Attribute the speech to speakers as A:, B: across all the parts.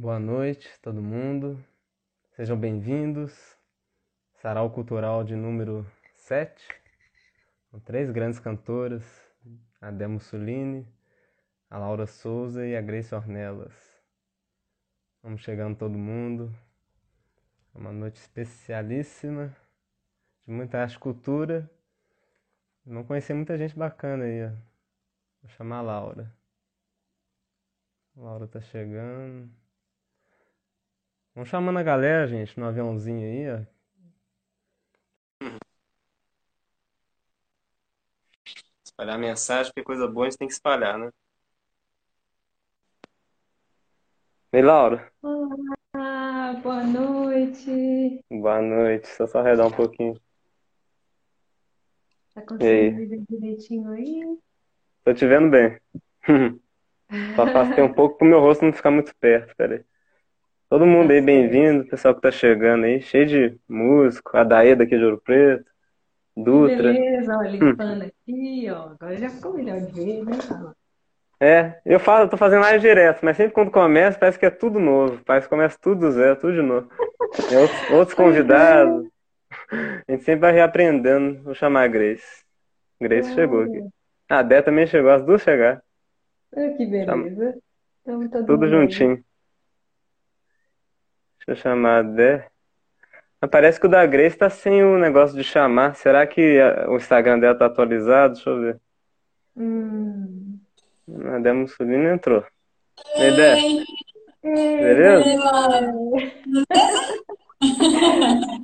A: Boa noite, todo mundo. Sejam bem-vindos. Sarau Cultural de número 7, com três grandes cantoras, a Dé Mussolini, a Laura Souza e a Grace Ornelas. Vamos chegando todo mundo. É uma noite especialíssima, de muita arte e cultura. Não conheci muita gente bacana aí, ó. Vou chamar a Laura. A Laura tá chegando. Vamos chamando a galera, gente, no aviãozinho aí, ó. Espalhar mensagem, porque coisa boa a gente tem que espalhar, né? Ei, Laura.
B: Olá, boa noite.
A: Boa noite. Eu só arredar um pouquinho.
B: Tá conseguindo me ver direitinho aí?
A: Tô te vendo bem. Só afastei um pouco pro meu rosto não ficar muito perto, peraí. Todo mundo
B: Tá
A: aí, bem-vindo. Pessoal que tá chegando aí, cheio de músico. A Daeda aqui de Ouro Preto. Dutra.
B: beleza, ó,
A: Hum.
B: limpando aqui, ó. Agora já ficou melhor de ver, né?
A: É, eu falo, eu tô fazendo live direto, mas sempre quando começa parece que é tudo novo. Parece que começa tudo do zero, tudo de novo. Tem outros, outros
B: é.
A: convidados. A gente sempre vai reaprendendo. Vou chamar a Grace. Grace chegou aqui.
B: Olha,
A: A Dé também chegou, as duas chegaram.
B: olha que beleza. Estamos todo
A: Tudo
B: mundo aí.
A: Deixa eu chamar a Dé. Mas parece que o da Grace tá sem o negócio de chamar. Será que a- o Instagram dela tá atualizado? Deixa eu ver.
B: Hum.
A: A Dé Mussolini entrou. E aí, Dé,
C: Oi,
B: Ei,
A: beleza?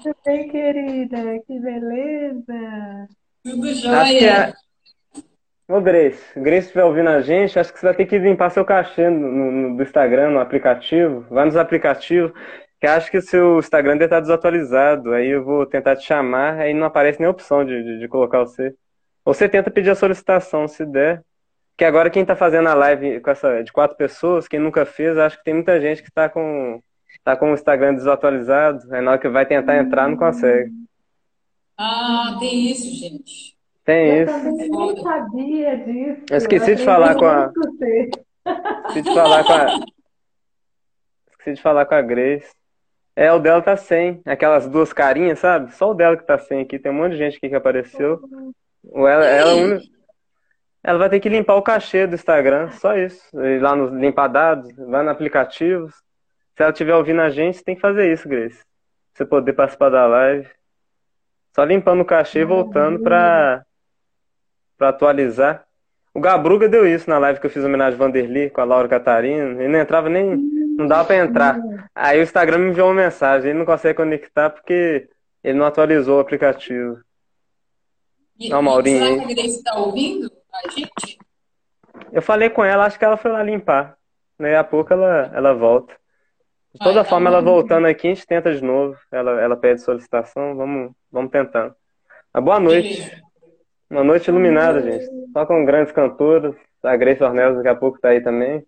B: Tudo bem, querida? Que beleza.
C: Tudo jóia?
A: é. Ô, Grace, Grace estiver ouvindo a gente, acho que você vai ter que limpar seu cachê no, no- no- do Instagram, no aplicativo. Vai nos aplicativos, que acho que o seu Instagram deve estar desatualizado. Aí eu vou tentar te chamar, aí não aparece nem a opção de, de, de colocar você. Ou você tenta pedir a solicitação, se der. Que agora quem tá fazendo a live com essa, de quatro pessoas, quem nunca fez, acho que tem muita gente que tá com, tá com o Instagram desatualizado. Aí na hora que vai tentar entrar, não consegue.
C: Ah, tem isso, gente.
A: Tem
B: Eu
A: isso.
B: também nem
C: Foda.
B: sabia disso.
A: Eu esqueci de falar com a. Esqueci de falar com a. Esqueci de falar com a Grace. É, o dela tá sem. Aquelas duas carinhas, sabe? Só o dela que tá sem aqui. Tem um monte de gente aqui que apareceu. Ou ela, ela, é a ela vai ter que limpar o cachê do Instagram. Só isso. Ir lá nos limpar dados, vai no aplicativos. Se ela estiver ouvindo a gente, tem que fazer isso, Grace. Pra você poder participar da live. Só limpando o cachê e voltando pra, pra atualizar. O Gabruga deu isso na live que eu fiz homenagem ao Vanderly com a Laura Catarina. Ele não entrava nem. Não dava pra entrar. Aí o Instagram me enviou uma mensagem. Ele não consegue conectar porque ele não atualizou o aplicativo.
C: E,
A: Não, Maurinho,
C: será que a Grace está ouvindo a gente?
A: Eu falei com ela, acho que ela foi lá limpar. Daí a pouco ela, ela volta. De toda
C: então
A: forma, ela
C: vamos.
A: voltando aqui, a gente tenta de novo. Ela, ela pede solicitação, vamos, vamos tentando. Mas boa noite.
C: Beleza.
A: Uma noite iluminada, gente. Só com grandes cantoras. A Grace Ornelas daqui a pouco tá aí também.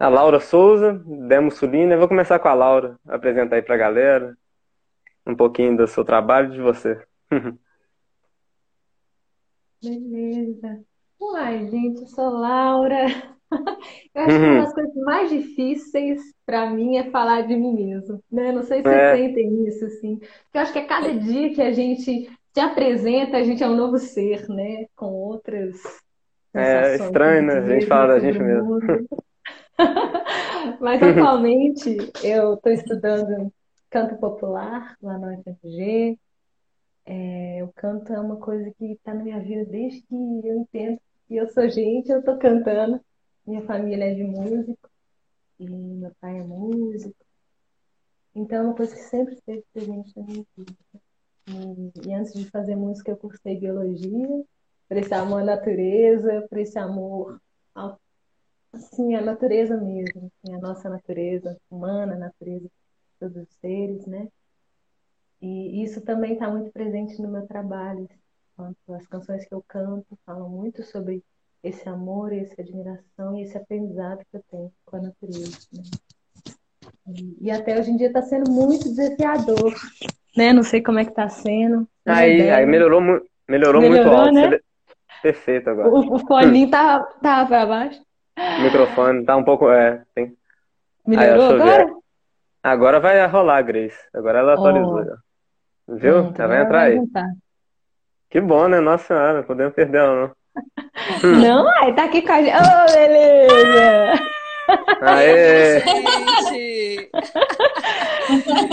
A: A Laura Souza, Dé Mussolini. Eu vou começar com a Laura, apresentar aí pra galera um pouquinho do seu trabalho e de você.
B: Beleza. Uai, gente, eu sou Laura. Eu acho que uma das coisas mais difíceis para mim é falar de mim mesmo, né? Não sei se vocês
A: É,
B: sentem isso, assim. Eu acho que a cada dia que a gente se apresenta, a gente é um novo ser, né? Com outras
A: é estranho, né? A gente fala da gente mesmo.
B: Mas atualmente eu estou estudando canto popular lá na UFMG. É, o canto é uma coisa que está na minha vida desde que eu entendo que eu sou gente, eu estou cantando. Minha família é de músico e meu pai é músico. Então é uma coisa que sempre esteve presente na minha vida. E, e antes de fazer música, eu cursei biologia, por esse amor à natureza, por esse amor ao, assim, à natureza mesmo, assim, a nossa natureza humana, a natureza de todos os seres, né? E isso também está muito presente no meu trabalho. As canções que eu canto falam muito sobre esse amor, essa admiração e esse aprendizado que eu tenho com a natureza, né? E, até hoje em dia está sendo muito desafiador, né? Não sei como é que está sendo. Minha
A: Aí, aí melhorou, mu- melhorou muito
B: Melhorou,
A: alto.
B: né?
A: Perfeito agora.
B: O, o foninho tá, tá para baixo.
A: O microfone tá um pouco. É, tem.
B: Melhorou
A: eu ver.
B: agora?
A: Agora vai rolar, Grace. Agora ela atualizou. Já. Viu? Ela vai entrar
B: vai
A: aí.
B: juntar.
A: Que bom, né? Nossa senhora, não podemos perder ela, não.
B: Não, ai, tá aqui com a gente. Ô, beleza!
A: Aê!
D: Gente,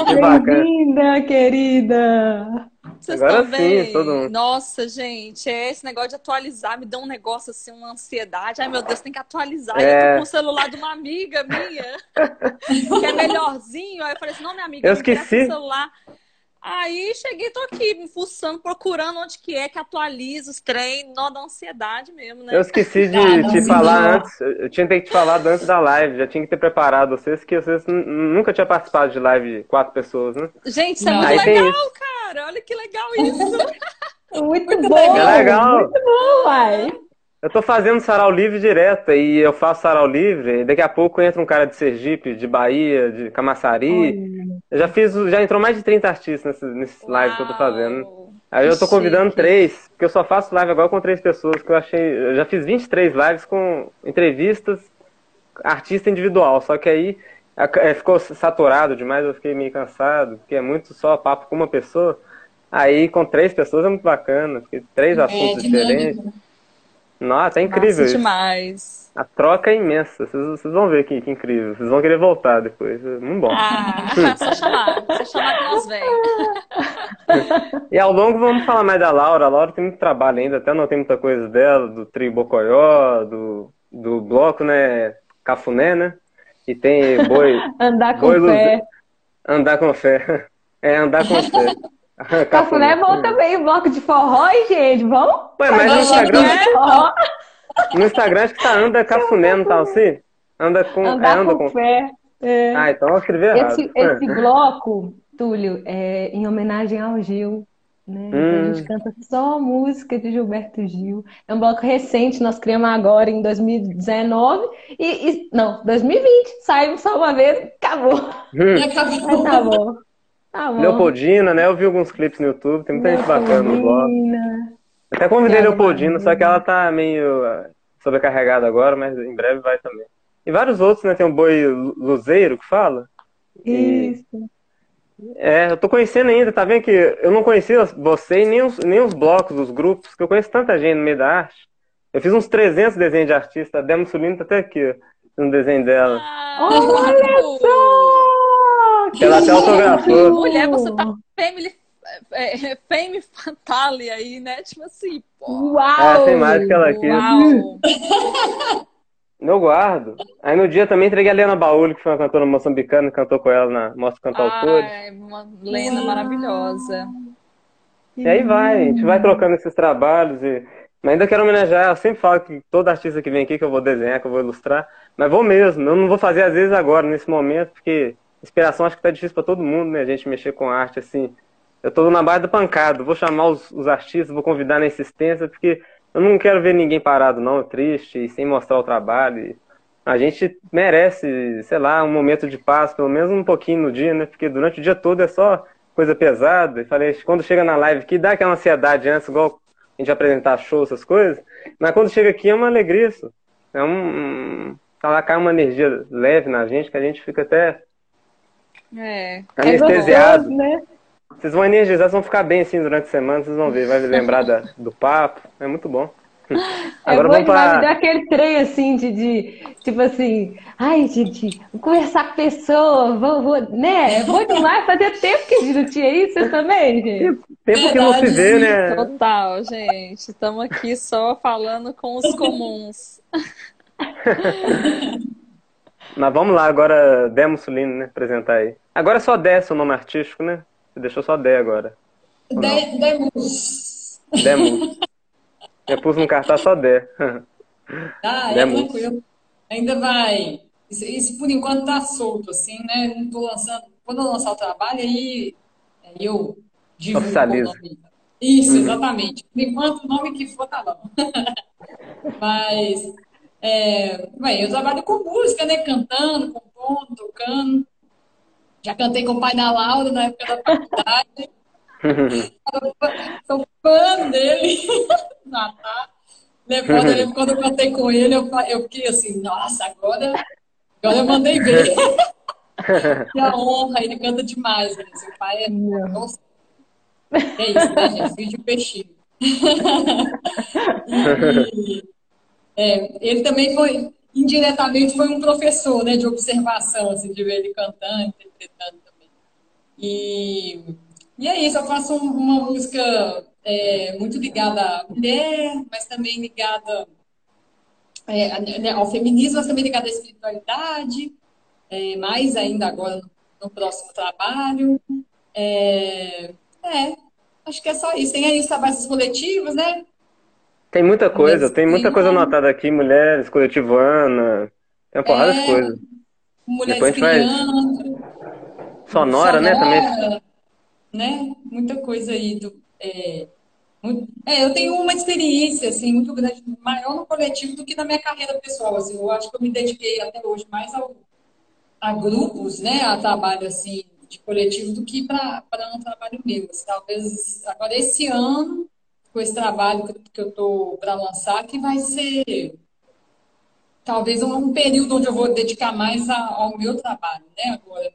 A: Que bacana.
B: Bem-vinda, querida!
D: Vocês
A: Agora
D: estão
A: sim,
D: bem?
A: todo mundo.
D: Nossa, gente, é esse negócio de atualizar me dá um negócio assim, uma ansiedade. Ai, meu Deus, tem que atualizar. E eu tô
A: É.
D: com o celular de uma amiga minha, que é melhorzinho. Aí eu falei assim: não, minha amiga,
A: Eu esqueci.
D: o celular. Aí cheguei, tô aqui, me fuçando, procurando onde que é que atualiza os trem, nó da ansiedade mesmo, né?
A: Eu esqueci de
C: Ah,
A: te falar antes. Eu tinha que ter te falado antes da live. Já tinha que ter preparado vocês, que vocês nunca tinham participado de live quatro pessoas, né?
D: Gente, isso é muito legal,
A: isso.
D: Cara. Olha que legal isso.
B: Muito bom!
A: É legal.
B: Muito bom, uai!
A: Eu tô fazendo sarau livre direto e eu faço sarau livre. E daqui a pouco entra um cara de Sergipe, de Bahia, de Camaçari. Eu já fiz, já entrou mais de 30 artistas nesse, nesse live que eu tô fazendo. Aí eu tô
D: Que
A: convidando
D: chique.
A: três, porque eu só faço live agora com três pessoas, que eu achei. Eu já fiz 23 lives com entrevistas, artista individual, só que aí ficou saturado demais, eu fiquei meio cansado, porque é muito só papo com uma pessoa. Aí com três pessoas é muito bacana, porque três
C: É
A: assuntos diferentes.
C: dinâmico.
A: Nossa, é incrível
D: Massa
A: isso.
D: demais.
A: A troca é imensa, vocês, vocês vão ver que, que incrível. Vocês vão querer voltar depois, é muito bom.
D: Ah, só chamar. Só chamar que nós vem.
A: E ao longo vamos falar mais da Laura. A Laura tem muito trabalho ainda, até não tem muita coisa dela, do trio Bocoió, do, do bloco, né? Cafuné, né? E tem boi,
B: Andar com
A: boi
B: fé.
A: luze- andar com fé. É, andar com fé.
B: Cafuné é bom também, o bloco de forró, hein, gente? Vamos?
A: Ué, mas no Instagram, no Instagram acho que tá anda cafuné, não tá assim? Anda com, é,
B: andar
A: anda
B: com
A: com.
B: fé. É.
A: Ah, então eu escrevi errado.
B: Esse, esse bloco, Túlio, é em homenagem ao Gil, né? Então a
A: Hum.
B: gente canta só música de Gilberto Gil. É um bloco recente, nós criamos agora em 2019 e, e- não, 2020. Saímos só uma vez, acabou.
A: Hum.
C: E acabou.
B: Tá bom. Tá bom.
A: Leopoldina, né? Eu vi alguns clipes no YouTube, tem muita gente bacana no bloco.
B: Leopoldina.
A: Até convidei a Leopoldina, só que ela tá meio ah, sobrecarregada agora, mas em breve vai também. E vários outros, né? Tem o Boi Lu- Luzeiro que fala. E,
B: Isso.
A: É, eu tô conhecendo ainda, tá vendo que eu não conhecia você e nem os, nem os blocos, os grupos, que eu conheço tanta gente no meio da arte. Eu fiz uns 300 desenhos de artista, a Demo Sulino tá até aqui, ó, no desenho dela.
D: Ah,
B: Olha só! Que
A: Ela até autografou.
D: Mulher, você tá family, é, é, fame fatale aí, né? Tipo assim, pô.
B: Uau!
A: É, tem mais que ela aqui.
D: Uau.
A: Eu guardo. Aí no dia também entreguei a Lena Baúlio, que foi uma cantora moçambicana, cantou com ela na Mostra Cantautores.
D: Ai, uma lenda maravilhosa.
A: E aí vai, a gente vai trocando esses trabalhos e. Mas ainda quero homenagear, eu sempre falo que todo artista que vem aqui que eu vou desenhar, que eu vou ilustrar, mas vou mesmo, eu não vou fazer às vezes agora, nesse momento, porque inspiração acho que tá difícil pra todo mundo, né? A gente mexer com arte, assim. Eu tô na base do pancado, vou chamar os, os artistas, vou convidar na insistência, porque eu não quero ver ninguém parado, não, triste, e sem mostrar o trabalho. E a gente merece, sei lá, um momento de paz, pelo menos um pouquinho no dia, né? Porque durante o dia todo é só coisa pesada. E falei, quando chega na live aqui, dá aquela ansiedade antes, igual a gente apresentar show, essas coisas. Mas quando chega aqui é uma alegria isso. É um. um tá cai uma energia leve na gente que a gente fica até
D: É.
B: É
A: anestesiado.
B: gostoso, né?
A: Vocês vão energizar, vocês vão ficar bem assim durante a semana, vocês vão ver, vai lembrar da- do papo. É muito bom.
B: É
A: Agora
B: demais, me dá
A: para.
B: aquele trem assim de, de tipo assim, ai, gente, vou conversar com a pessoa, vou, vou, né? É bom demais, fazia tempo que a gente não tinha isso, vocês também, gente.
A: Tempo que não se vê, né?
D: Total, gente. Estamos aqui só falando com os comuns.
A: Mas vamos lá, agora Dé Mussolini, né? Apresentar aí. Agora é só Dé, seu nome artístico, né? Você deixou só Dé agora.
C: De- Demos.
A: Eu pus no cartaz só Dé.
C: Ah, é
A: Demos.
C: tranquilo. Ainda vai. Isso, isso por enquanto tá solto, assim, né? Não tô lançando. Quando eu lançar o trabalho, aí, eu divulgo o nome. Isso, exatamente. Por enquanto, o nome que for tá bom. Mas, é, bem, eu trabalho com música, né? Cantando, compondo, tocando. Já cantei com o pai da Laura na época da faculdade. Sou fã dele. Tá. Quando, eu lembro quando eu cantei com ele, eu, eu fiquei assim, nossa, agora, agora eu mandei ver. Que a honra, ele canta demais, né? Seu pai é. Nossa. É isso, né, gente? Filho de peixinho. e, é, ele também foi, indiretamente, foi um professor, né, de observação, assim, de ver ele cantando, interpretando também. E, e é isso, eu faço uma música é, muito ligada à mulher, mas também ligada é, né, ao feminismo, mas também ligada à espiritualidade, é, mais ainda agora no, no próximo trabalho. É, é, acho que é só isso. Tem aí os trabalhos coletivos, né?
A: Tem muita coisa, tem muita coisa anotada aqui, mulheres, coletivana, tem uma porrada de
C: É,
A: coisa.
C: mulheres
A: Depois vai.
C: criando,
A: Sonora, né? Também.
C: Né? Muita coisa aí do. É, é, eu tenho uma experiência assim muito grande, maior no coletivo do que na minha carreira pessoal. Assim, eu acho que eu me dediquei até hoje mais ao, a grupos, né? A trabalho assim de coletivo do que para um trabalho meu. Assim, talvez agora esse ano com esse trabalho que, eu tô para lançar que vai ser talvez um, um período onde eu vou dedicar mais a- ao meu trabalho, né? Agora,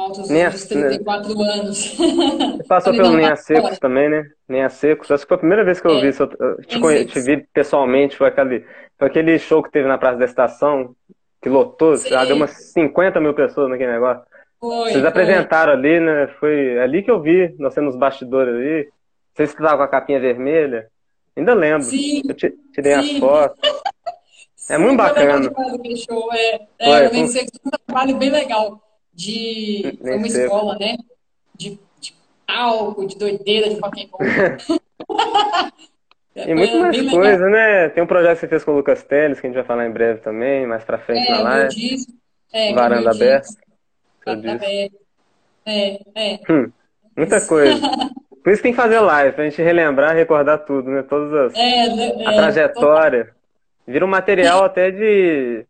C: altos
A: Nem a-
C: dos 34 anos.
A: Você passou pelo Nenha Secos também, né? Nenha Secos. Acho que foi a primeira vez que eu
C: É,
A: vi, isso, eu te,
C: Nenha
A: conhe- te vi pessoalmente. Foi aquele, foi aquele show que teve na Praça da Estação, que lotou. Já deu umas 50 mil pessoas naquele negócio.
C: Foi,
A: Vocês
C: foi.
A: apresentaram ali, né? Foi ali que eu vi, nós tendo nos bastidores ali. Vocês que estavam com a capinha vermelha. Ainda lembro.
C: Sim,
A: Eu ti- tirei as
C: sim,
A: fotos. É
C: sim,
A: muito bacana.
C: show. É, é, eu
A: foi
C: foi um trabalho bem legal. De,
A: nem
C: uma escola, né? De, de álcool, de doideira, de and roll.
A: E muito mais
C: bem legal.
A: coisa, né? Tem um projeto que você fez com o Lucas Teles, que a gente vai falar em breve também, mais pra frente na
C: É, meu
A: live.
C: disco. É,
A: Varanda aberta,
C: Varanda. É, é.
A: Hum, muita coisa. Por isso tem que fazer live, pra gente relembrar, recordar tudo, né? Todas as,
C: É,
A: a
C: é,
A: trajetória. Vira um material até de.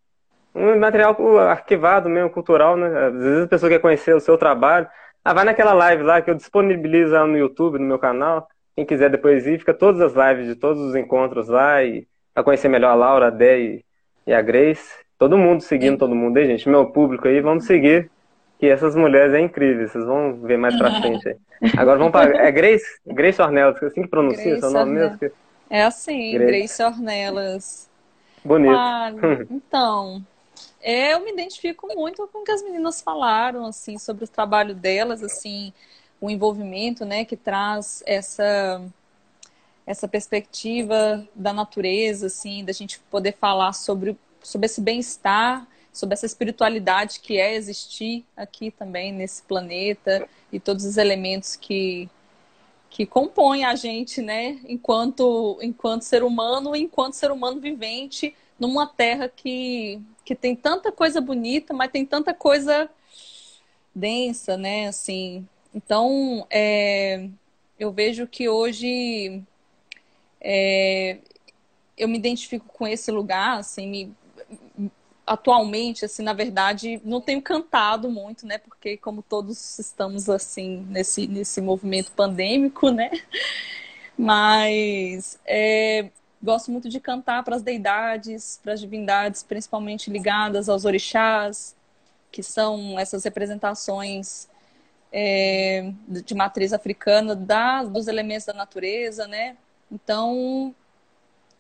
A: Um material arquivado mesmo, cultural, né? Às vezes a pessoa quer conhecer o seu trabalho. Ah, vai naquela live lá que eu disponibilizo lá no YouTube, no meu canal. Quem quiser depois ir, fica todas as lives de todos os encontros lá e pra conhecer melhor a Laura, a Dé e, a Grace. Todo mundo seguindo todo mundo aí, gente. Meu público aí, vamos seguir. Que essas mulheres é incrível, vocês vão ver mais pra frente aí. Agora vamos para. É Grace? Grace Ornelas, assim que pronuncia
D: Grace
A: seu nome mesmo?
D: É assim,
A: Grace.
D: Grace Ornelas.
A: Bonito.
D: Ah, então, eu me identifico muito com o que as meninas falaram, assim, sobre o trabalho delas, assim, o envolvimento, né, que traz essa essa perspectiva da natureza, assim, da gente poder falar sobre, sobre esse bem-estar, sobre essa espiritualidade que é existir aqui também nesse planeta e todos os elementos que que compõem a gente, né, enquanto enquanto ser humano, enquanto ser humano vivente numa terra que que tem tanta coisa bonita, mas tem tanta coisa densa, né, assim. Então, é, eu vejo que hoje é, eu me identifico com esse lugar, assim, me, atualmente, assim, na verdade, não tenho cantado muito, né? Porque como todos estamos assim nesse nesse movimento pandêmico, né? Mas é, gosto muito de cantar para as deidades, para as divindades, principalmente ligadas aos orixás, que são essas representações é, de matriz africana da, dos elementos da natureza, né? Então,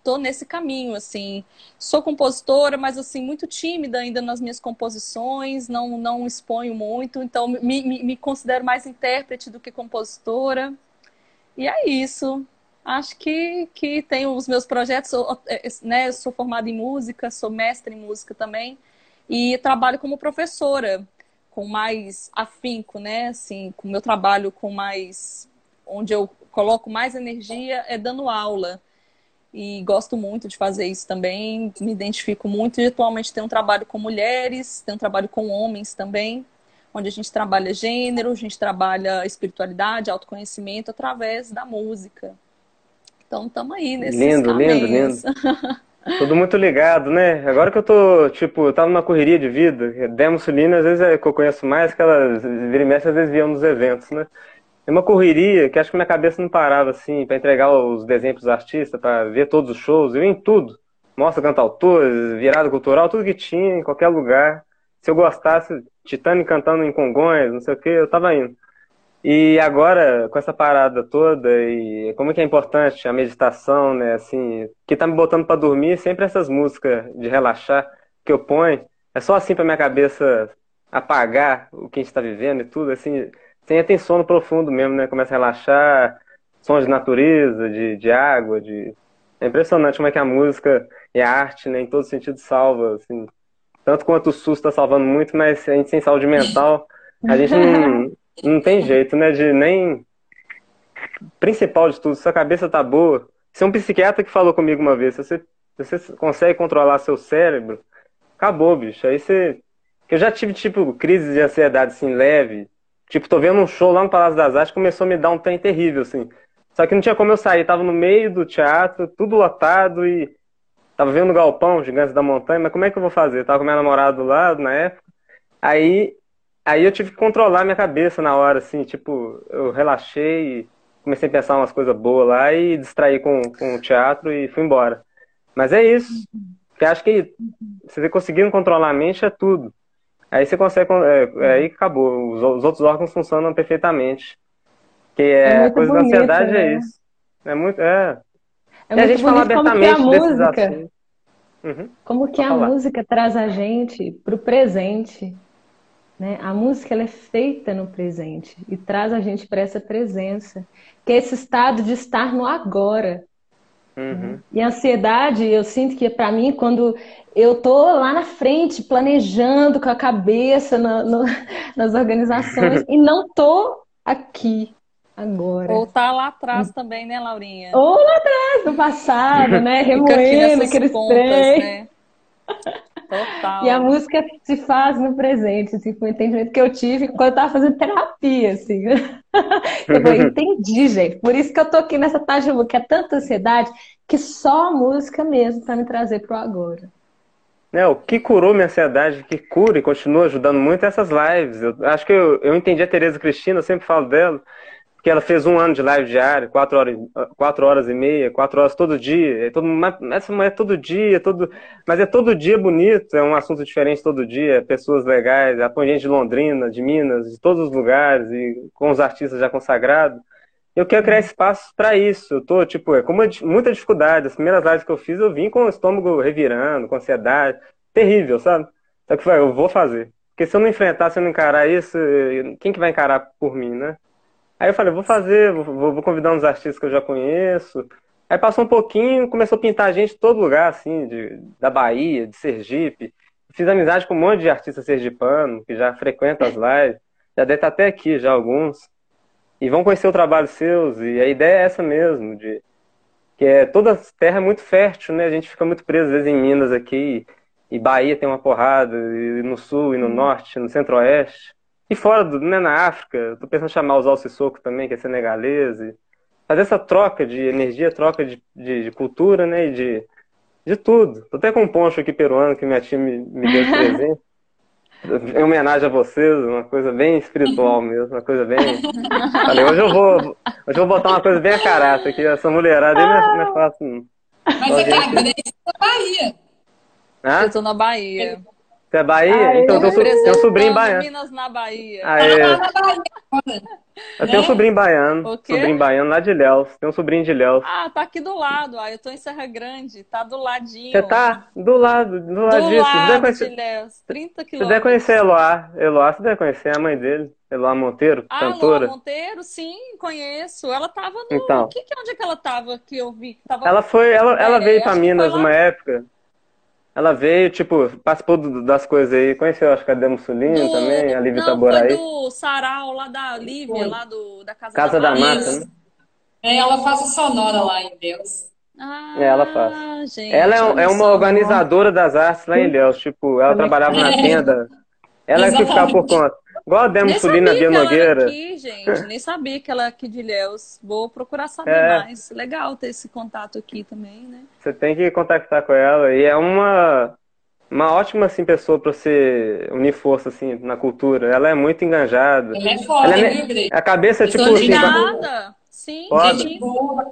D: tô nesse caminho, assim. Sou compositora, mas assim, muito tímida ainda nas minhas composições, não, não exponho muito, então me, me, me considero mais intérprete do que compositora. E é isso. Acho que, que tenho os meus projetos, né? Eu sou formada em música, sou mestre em música também, e trabalho como professora, com mais afinco, né? Assim, com meu trabalho com mais. onde eu coloco mais energia é dando aula e gosto muito de fazer isso também, me identifico muito e atualmente tenho um trabalho com mulheres, tenho um trabalho com homens também, onde a gente trabalha gênero, a gente trabalha espiritualidade, autoconhecimento através da música. Então estamos aí nesses
A: Lindo, lindo, lindo. Tudo muito ligado, né? Agora que eu tô, tipo, eu tava numa correria de vida, Demo Sulina, às vezes é que eu conheço mais, que elas vira e mexe, às vezes viam nos eventos, né? É uma correria que acho que minha cabeça não parava assim para entregar os desenhos pros artistas, para ver todos os shows, eu ia em tudo. Mostra cantautores, virada cultural, tudo que tinha, em qualquer lugar. Se eu gostasse, Titânio cantando em Congonhas, não sei o que, eu tava indo. E agora, com essa parada toda, e como é que é importante a meditação, né? Assim, que tá me botando para dormir, sempre essas músicas de relaxar que eu ponho. É só assim pra minha cabeça apagar o que a gente tá vivendo e tudo, assim, sem ter sono profundo mesmo, né? Começa a relaxar, sons de natureza, de, de água, de. É impressionante como é que a música e a arte, né, em todo sentido, salva, assim. Tanto quanto o SUS está salvando muito, mas a gente sem saúde mental, a gente não, não tem jeito, né? De nem. Principal de tudo, se a cabeça tá boa. Se é um psiquiatra que falou comigo uma vez, se você, se você consegue controlar seu cérebro, acabou, bicho. Aí você. Eu já tive, tipo, crise de ansiedade, assim, leve. Tipo, tô vendo um show lá no Palácio das Artes, começou a me dar um trem terrível, assim. Só que não tinha como eu sair, tava no meio do teatro, tudo lotado e tava vendo o galpão, Gigantes da Montanha, mas como é que eu vou fazer? Eu tava com meu namorado do lado na época. Aí Aí eu tive que controlar minha cabeça na hora, assim, tipo, eu relaxei, comecei a pensar umas coisas boas lá e distraí com, com o teatro e fui embora. Mas é isso. Porque acho que você conseguindo controlar a mente é tudo. Aí você consegue. É, aí acabou. Os, os, outros órgãos funcionam perfeitamente. Que é, é a coisa bonito, da ansiedade é né? é isso. É muito. É.
B: é muito a gente fala abertamente como que a música, uhum. Como que a falar. música traz a gente pro presente. Né? A música ela é feita no presente e traz a gente para essa presença, que é esse estado de estar no agora. Uhum. E a ansiedade, eu sinto que para mim, quando eu tô lá na frente, planejando com a cabeça no, no, nas organizações e não tô aqui agora.
D: Ou tá lá atrás também, né, Laurinha?
B: Ou lá atrás, no passado, né? Remoendo aqueles pontas, trem. Né? Total. E a música se faz no presente, assim, foi o entendimento que eu tive quando eu tava fazendo terapia, assim. Eu falei, entendi, gente. Por isso que eu tô aqui nessa página, que é tanta ansiedade, que só a música mesmo para me trazer pro agora.
A: É, o que curou minha ansiedade, que cura e continua ajudando muito é essas lives. Eu acho que eu, eu entendi a Tereza Cristina, eu sempre falo dela porque ela fez um ano de live diário, quatro horas, quatro horas e meia, quatro horas todo dia. É todo, essa mulher é todo dia, todo, mas é todo dia bonito, é um assunto diferente todo dia, pessoas legais, põe gente de Londrina, de Minas, de todos os lugares, e com os artistas já consagrados. Eu quero criar espaço para isso. Eu tô, tipo, é com muita dificuldade. As primeiras lives que eu fiz, eu vim com o estômago revirando, com ansiedade. Terrível, sabe? Só que foi, eu vou fazer. Porque se eu não enfrentar, se eu não encarar isso, quem que vai encarar por mim, né? Aí eu falei, vou fazer, vou, vou convidar uns artistas que eu já conheço. Aí passou um pouquinho, começou a pintar gente de todo lugar, assim, de, da Bahia, de Sergipe. Fiz amizade com um monte de artistas sergipano, que já frequentam as lives. Já deve estar até aqui, já alguns. E vão conhecer o trabalho seus. E a ideia é essa mesmo, de que é toda terra é muito fértil, né? A gente fica muito preso às vezes em Minas aqui, e Bahia tem uma porrada, e no sul e no norte, no centro-oeste. E fora, do, né, na África, tô pensando em chamar os Alcissoko também, que é senegalês. E fazer essa troca de energia, troca de, de, de, cultura, né? E de, de tudo. Tô até com um poncho aqui peruano que minha tia me, me deu de presente. em homenagem a vocês, uma coisa bem espiritual mesmo, uma coisa bem. Falei, hoje eu vou, hoje eu vou botar uma coisa bem a caráter aqui, essa mulherada aí não é, não é fácil.
C: Mas você tá na Bahia.
D: Ah? Eu tô na Bahia.
A: Você é Bahia? então eu tenho um sobrinho baiano.
D: Minas na Bahia.
A: Ah, é. Eu tenho um sobrinho baiano. Sobrinho baiano lá de Léus. Tem um sobrinho de Léus.
D: Ah, tá aqui do lado. Ah, eu tô em Serra Grande. Tá do ladinho.
A: Você tá do lado, do lado
D: do
A: disso.
D: Lado conhecer... de Léus. 30 quilômetros.
A: Você deve conhecer Eloá. Eloá, você deve conhecer a mãe dele. Eloá Monteiro,
D: ah,
A: cantora.
D: Eloá Monteiro, sim, conheço. Ela tava no... Então. Que, que, onde é que ela tava que eu vi? Tava...
A: Ela foi... Ela, ela é, veio pra Minas uma época. Ela veio, tipo, participou das coisas aí. Conheceu, acho que a Demo Sulino do... também, a Lívia Taboraí.
D: Foi do Sarau, lá da Lívia, foi. lá do, da Casa,
A: Casa da, da Mata. né?
C: É, ela faz o sonora lá em Deus.
D: Ah,
A: é, ela faz. Gente, ela é, é uma organizadora das artes lá em Deus. Tipo, ela trabalhava na tenda. Ela é que ficava por conta. Igual a Demo Sulina Bia Nogueira.
D: Aqui, gente. Nem sabia que ela é aqui de Ilhéus. Vou procurar saber é. mais. Legal ter esse contato aqui também, né?
A: Você tem que contactar com ela. E é uma, uma ótima assim, pessoa para você unir força assim, na cultura. Ela é muito enganjada.
C: Ela é foda, ela é,
A: viu, A cabeça é tipo
D: assim. Nada. Sim, gente boa,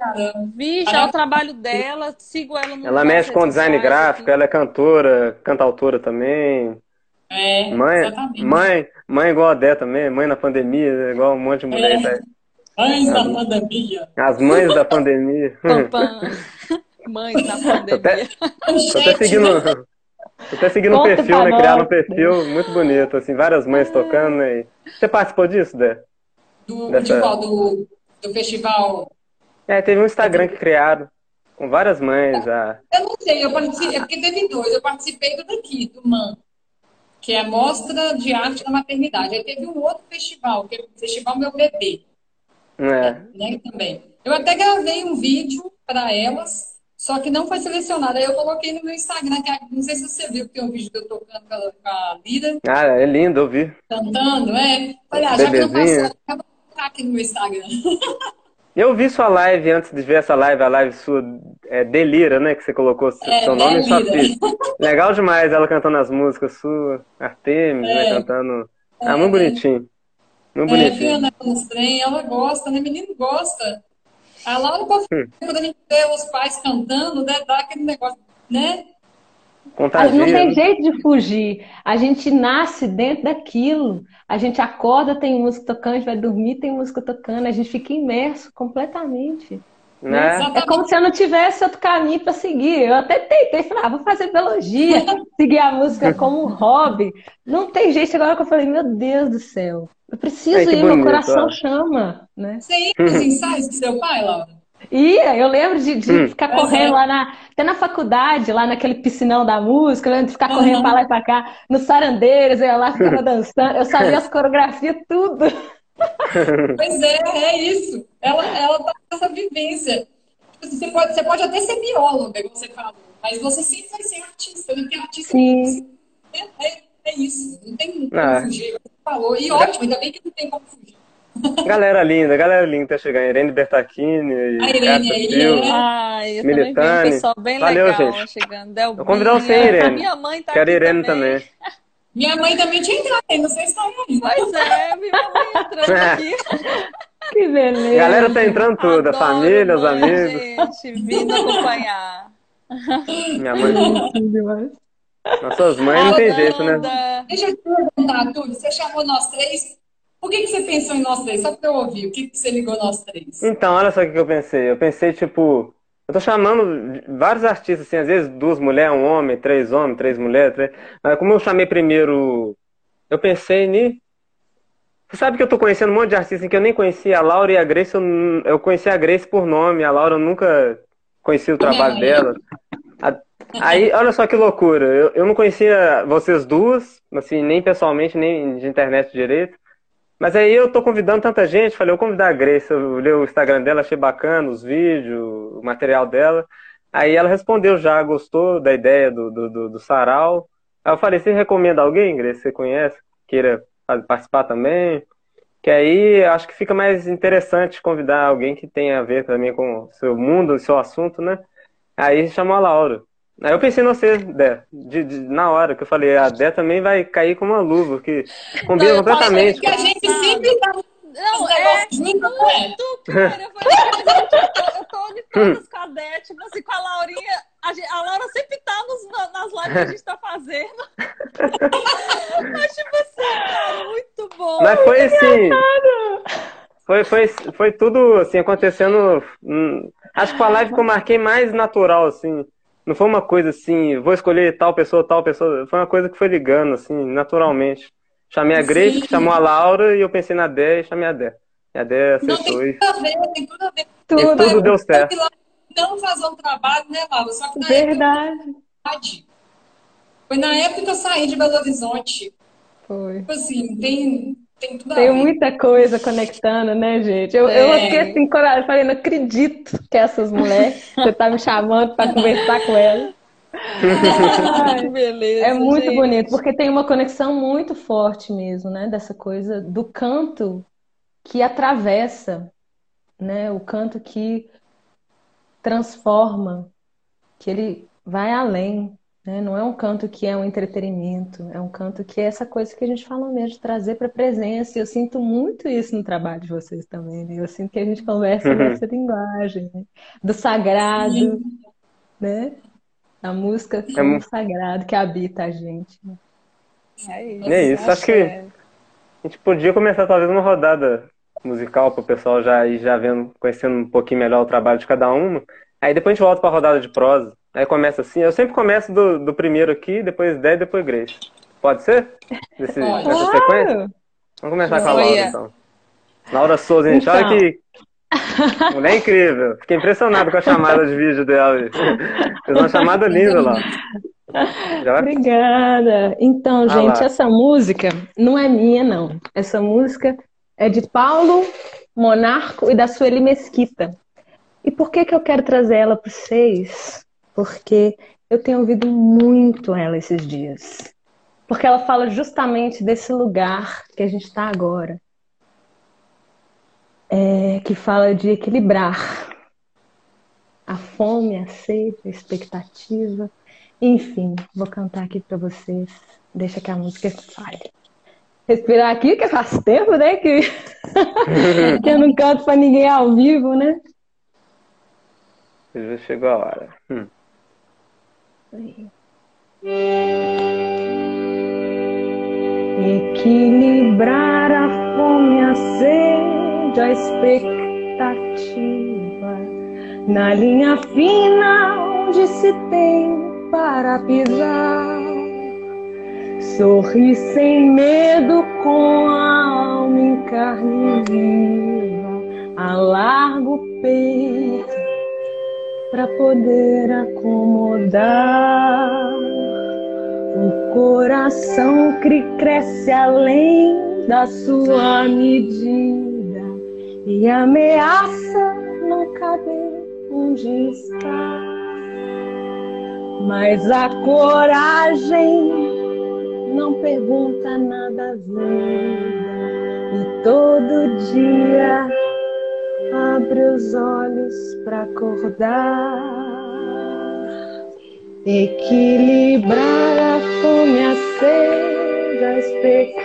D: Vi já o trabalho dela, sigo ela no
A: Ela mexe com design gráfico, aqui. ela é cantora, cantautora também.
C: É,
A: Mãe,
C: exatamente.
A: mãe, mãe igual a Dé também, mãe na pandemia, igual um monte de mulher.
C: É.
A: tá?
C: Antes da pandemia.
A: As mães da pandemia.
D: Mães na
A: Tô até,
D: pandemia.
A: tô até
C: Manchete,
A: seguindo,
C: né?
A: tô até seguindo um
B: Conta
A: perfil,
B: pra
A: né? Criaram um perfil muito bonito, assim, várias mães tocando, né? E- Você participou disso, Dé?
C: Do,
A: Dessa-
C: de qual? Do, do festival.
A: É, teve um Instagram que criaram, com várias mães. A...
C: Eu não sei, eu participei, é porque teve dois. Eu participei do daqui, do MAN, que é a Mostra de Arte da Maternidade. Aí teve um outro festival, que é o Festival Meu Bebê,
A: É,
C: né, também. Eu até gravei um vídeo para elas, só que não foi selecionado. Aí eu coloquei no meu Instagram, que é- não sei se você viu, que tem um vídeo que eu tocando com a, com a Lira,
A: Ah, é lindo, eu vi.
C: cantando, é. Falei, ah, já que não
A: Bebezinha.
C: passou, eu vou colocar aqui no meu Instagram.
A: Eu vi sua live antes de ver essa live, a live sua, é Delira, né? Que você colocou seu
C: É,
A: seu nome e sua
C: Delira.
A: filha. Legal demais ela cantando as músicas suas, Artemis, né?
C: É.
A: Cantando. Ah, muito bonitinho. Muito
C: É,
A: bonitinho.
C: Nos trem, ela gosta, né? Menino gosta. A Laura,
A: Hum.
C: quando a gente vê os pais cantando, né? Dá aquele negócio, né?
A: Contagia.
B: Não tem
A: né?
B: jeito de fugir. A gente nasce dentro daquilo. A gente acorda, tem música tocando, a gente vai dormir, tem música tocando. A gente fica imerso completamente.
A: Né?
B: É como se eu não tivesse outro caminho para seguir. Eu até tentei, falei, ah, vou fazer biologia, seguir a música como um hobby. Não tem jeito. Agora que eu falei, meu Deus do céu, eu preciso
A: Ai,
B: ir, meu
A: bonito,
B: coração
A: ó.
B: chama, né?
C: Você ia nos ensaios do seu pai, Laura?
B: Ia, eu lembro de, de
A: Hum.
B: ficar correndo lá na, até na faculdade, lá naquele piscinão da música, eu lembro de ficar correndo
C: Uhum.
B: pra lá e pra cá, nos sarandeiros, eu ia lá, ficava dançando, eu sabia as coreografias, tudo.
C: Pois é, é isso. Ela, ela tá com essa vivência. Tipo assim, Você pode, você pode até ser bióloga, como você falou, mas você sempre vai ser artista, né? Porque artista
B: Sim.
C: é, é, é isso. Não tem como
A: Ah.
C: fugir, como você falou. E ótimo, ainda bem que não tem como fugir.
A: Galera linda, galera linda tá chegando. Irene Bertacchini,
C: A Irene.
D: Ai, eu também pessoal bem
A: Valeu,
D: legal
A: gente.
D: chegando. Delbinha.
A: Vou convidar você, Irene.
D: Minha mãe tá
A: Quero Irene também.
C: Minha mãe também tinha entrado aí, não sei se tá aí.
D: Pois é, minha mãe entrando
A: É.
D: aqui.
B: Que beleza.
A: Galera tá entrando tudo, a
D: Adoro,
A: família, os amigos.
D: Gente, vindo acompanhar.
A: Minha mãe. Nossas mães não tem jeito, né?
C: Deixa eu te perguntar, Túlio, você chamou nós três. Por que, que você pensou em nós três? Só pra eu ouvir. O que, que você ligou nós três?
A: Então, olha só o que eu pensei. Eu pensei, tipo, eu tô chamando vários artistas, assim, às vezes duas mulheres, um homem, três homens, três mulheres, três... Mas como eu chamei primeiro, eu pensei ni. Você sabe que eu tô conhecendo um monte de artistas que eu nem conhecia, a Laura e a Grace, eu, eu conheci a Grace por nome, a Laura eu nunca conheci o trabalho dela. A- Aí, olha só que loucura, eu, eu não conhecia vocês duas, assim, nem pessoalmente, nem de internet direito. Mas aí eu tô convidando tanta gente, falei, eu vou convidar a Grace, eu olhei o Instagram dela, achei bacana os vídeos, o material dela. Aí ela respondeu já, gostou da ideia do, do, do, do sarau. Aí eu falei, você recomenda alguém, Grace, você conhece, queira participar também? Que aí acho que fica mais interessante convidar alguém que tenha a ver também com o seu mundo, o seu assunto, né? Aí chamou a Laura. Aí eu pensei em você, Dé, de, de- na hora, que eu falei, a Dé também vai cair com uma luva, que combina
D: Não,
A: completamente.
C: Porque a gente sempre tá
D: Não, é muito, cara. Eu falei, gente, eu tô, eu tô de todas com a Dé, tipo assim, com a Laurinha. A, gente- a Laura sempre tá nos- na- nas lives que a gente tá fazendo. Mas, tipo assim, cara, muito bom.
A: Mas foi assim. Foi, foi, foi tudo assim acontecendo. hum, acho que foi a live que eu marquei mais natural, assim. Não foi uma coisa assim, vou escolher tal pessoa, tal pessoa. Foi uma coisa que foi ligando, assim, naturalmente. Chamei a Grace,
C: Sim.
A: que chamou a Laura, e eu pensei na Dé e chamei a Dé. E a Dé
C: Não,
A: aceitou.
C: tem tudo a ver, tem tudo a ver.
B: Tudo.
A: tudo deu certo.
C: Não fazer um trabalho, né, Laura? Só que na
B: Verdade.
C: época, foi na época que eu saí de Belo Horizonte.
B: Foi.
C: Tipo assim, tem, tem tudo
B: Tem muita coisa conectando, né, gente? Eu, eu fiquei assim, eu falei, não acredito que essas mulheres, você tá me chamando para conversar com elas.
D: Ai, que beleza.
B: É muito
D: gente.
B: bonito, porque tem uma conexão muito forte mesmo, né? Dessa coisa do canto que atravessa, né? O canto que transforma, que ele vai além, né? Não é um canto que é um entretenimento, é um canto que é essa coisa que a gente falou mesmo, de trazer para a presença. E eu sinto muito isso no trabalho de vocês também, né? Eu sinto que a gente conversa nessa linguagem, né? Do sagrado,
C: Sim.
B: né? A música
A: É
B: como
A: mu-
B: sagrado que habita a gente. né?
D: É isso.
A: É isso, acho que
D: é.
A: a gente podia começar talvez uma rodada musical para o pessoal já ir já vendo, conhecendo um pouquinho melhor o trabalho de cada um. Aí depois a gente volta para a rodada de prosa. Aí começa assim. Eu sempre começo do, do primeiro aqui, depois Dé e depois Grace. Pode ser? Desse,
C: Pode.
A: Nessa sequência? Vamos começar com a
D: Olha.
A: Laura, então. Laura Souza, gente. Olha
B: Então.
A: que. Mulher incrível. Fiquei impressionado com a chamada de vídeo dela. Fez uma chamada linda lá. Já.
B: Obrigada. Então,
A: Ah
B: gente,
A: lá.
B: essa música não é minha, não. Essa música é de Paulo Monarco e da Sueli Mesquita. E por que que eu quero trazer ela para vocês? Porque eu tenho ouvido muito ela esses dias. Porque ela fala justamente desse lugar que a gente está agora. É, que fala de equilibrar a fome, a sede, a expectativa. Enfim, vou cantar aqui para vocês. Deixa que a música fale. Respirar aqui, que faz tempo, né? Que, que eu não canto para ninguém ao vivo, né?
A: Já chegou a hora. Hum.
B: Equilibrar a fome, a sede, a expectativa. Na linha fina onde se tem para pisar. Sorrir sem medo com a alma em carne viva. Alarga o peito para poder acomodar. O coração que cresce além da sua medida e ameaça não caber onde está. Mas a coragem não pergunta nada à vida e todo dia abre os olhos para acordar. Equilibrar a fome, a sede, a expectativa.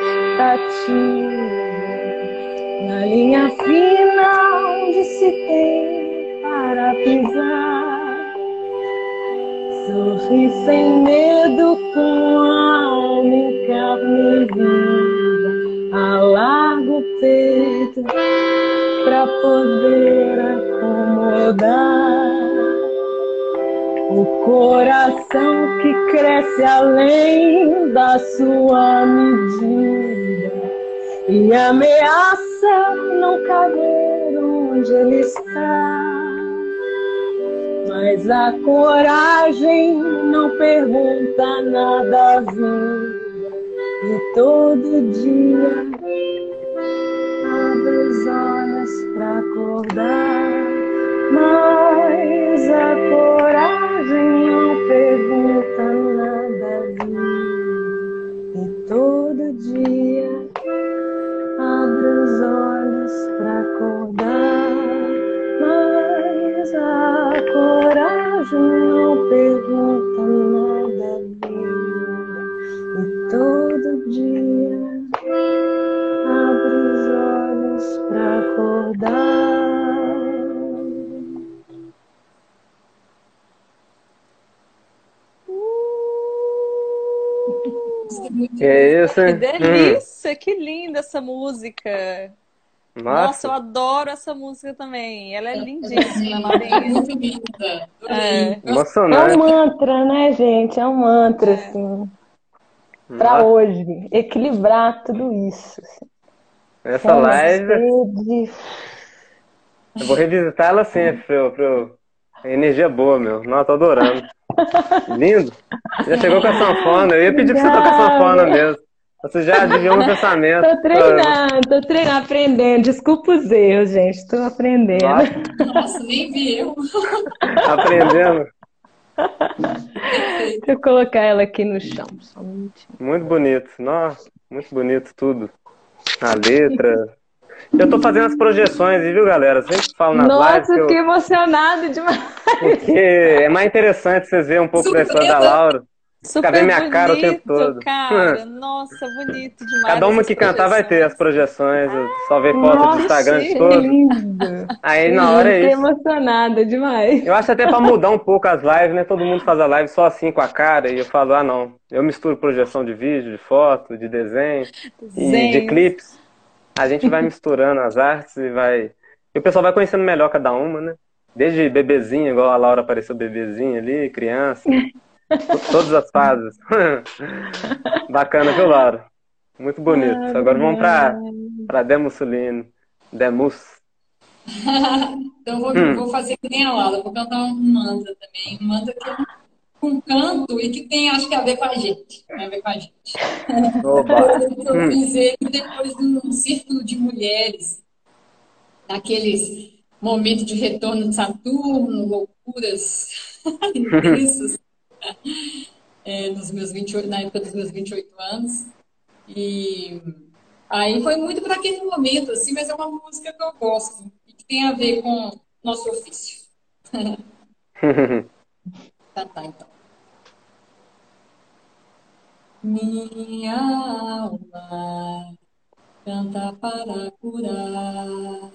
B: Na linha fina onde se tem para pisar. Sorrir sem medo com a alma em carne viva. Alarga o peito para poder acomodar. O coração que cresce além da sua medida e ameaça não caber onde ele está. Mas a coragem não pergunta nada à vida e todo dia abre os olhos para acordar. Mas a coragem não pergunta nada à vida e todo dia abre os olhos para acordar. Mas a coragem não pergunta nada à vida e todo dia abre os olhos para acordar.
C: Isso é
A: é isso,
D: Que delícia, que linda essa música.
A: Hum.
D: Nossa, eu adoro essa música também. Ela é
C: também.
D: lindíssima, Marinha.
C: Muito linda.
D: É.
B: É um
A: Emocionante.
B: mantra, né, gente? É um mantra,
D: É.
B: assim, para
A: Nossa,
B: hoje. Equilibrar tudo isso. assim.
A: Essa live,
B: sede.
A: eu vou revisitar ela sempre, pra pra Energia boa, meu. Nossa, tô adorando. Lindo. Já chegou com a sanfona. Eu ia pedir pra você tocar
B: Obrigada.
A: sanfona mesmo. Você já adivinhou meu pensamento.
B: Tô treinando, tô treinando, aprendendo. Desculpa os erros, gente. Tô aprendendo.
A: Nossa,
C: Nossa, nem vi eu.
A: aprendendo.
B: Deixa eu colocar ela aqui no chão. Minutinho.
A: Muito bonito. Nossa, muito bonito tudo. A letra. Eu tô fazendo as projeções, viu, galera? Eu sempre falo nas lives
B: Nossa,
A: que eu-
B: fiquei emocionada demais.
A: porque é mais interessante vocês verem um pouco da história da. Laura.
D: Super
A: ver minha cara o tempo
D: bonito,
A: todo.
D: cara. Nossa, bonito demais.
A: Cada uma que cantar vai ter as
D: projeções.
A: Eu só ver foto do
B: Nossa,
A: Instagram de
B: que
A: todos.
B: lindo.
A: Aí na hora é
B: Fiquei
A: isso.
B: emocionada demais.
A: Eu acho até pra mudar um pouco as lives, né? Todo mundo faz a live só assim com a cara e eu falo, ah, não. Eu misturo projeção de vídeo, de foto, de desenho e de clipes. A gente vai misturando as artes e vai. E o pessoal vai conhecendo melhor cada uma, né? Desde bebezinho, igual a Laura apareceu bebezinho ali, criança. to- Todas as fases. Bacana, viu, Laura? Muito bonito. Agora vamos pra, pra Demussolini. Demus.
C: Então, eu vou,
A: Hum.
C: vou fazer que nem a Laura, vou cantar um mantra também. Um mantra que é um canto e que tem, acho que, a ver com a gente. A ver com a gente. Eu
A: Hum.
C: fiz ele depois de um círculo de mulheres, naqueles momentos de retorno de Saturno, loucuras intensas, é, nos meus 28, na época dos meus 28 anos. E aí foi muito para aquele momento, assim, mas é uma música que eu gosto e que tem a ver com nosso ofício. Tá, tá, então. Minha alma canta para curar,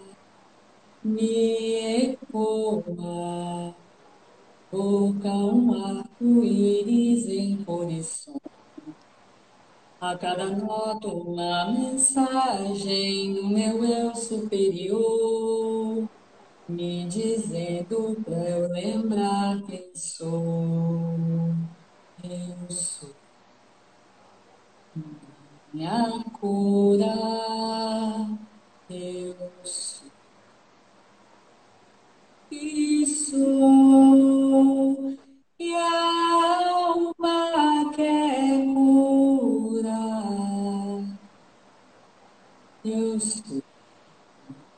C: me ecoa, toca um arco-íris em colição. A cada nota uma mensagem do meu eu superior, me dizendo pra eu lembrar quem sou. Eu sou minha cura, eu sou. E a alma quer curar. Eu sou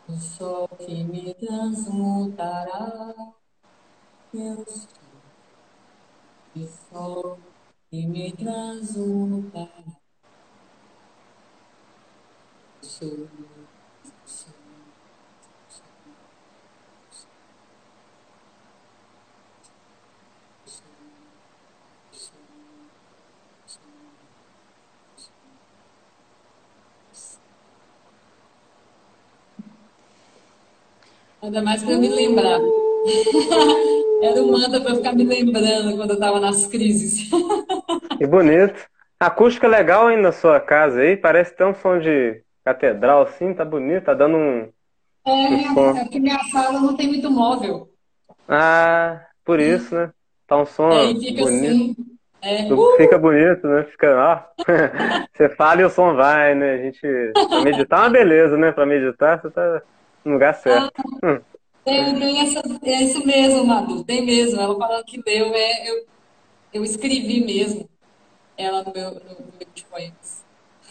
C: o sol que me transmutará. Eu sou o sol que me transmutará. Ainda mais para me lembrar. Era o mantra para ficar me lembrando quando eu estava nas crises.
A: Que bonito. Acústica legal aí na sua casa aí. Parece tão som de catedral assim, tá bonito, tá dando um.
C: É,
A: som.
C: é porque minha sala não tem muito móvel.
A: Ah, por isso, né? Tá um som
C: Aí fica
A: bonito.
C: assim. É,
A: Fica bonito, né? Fica, ó. Você fala e o som vai, né? A gente. Pra meditar é uma beleza, né? Pra meditar, você tá no lugar certo.
C: tem, tem essa, é isso mesmo, Madu, tem mesmo. Ela falando que leu, é, eu, eu escrevi mesmo ela no meu, no meu de poemas.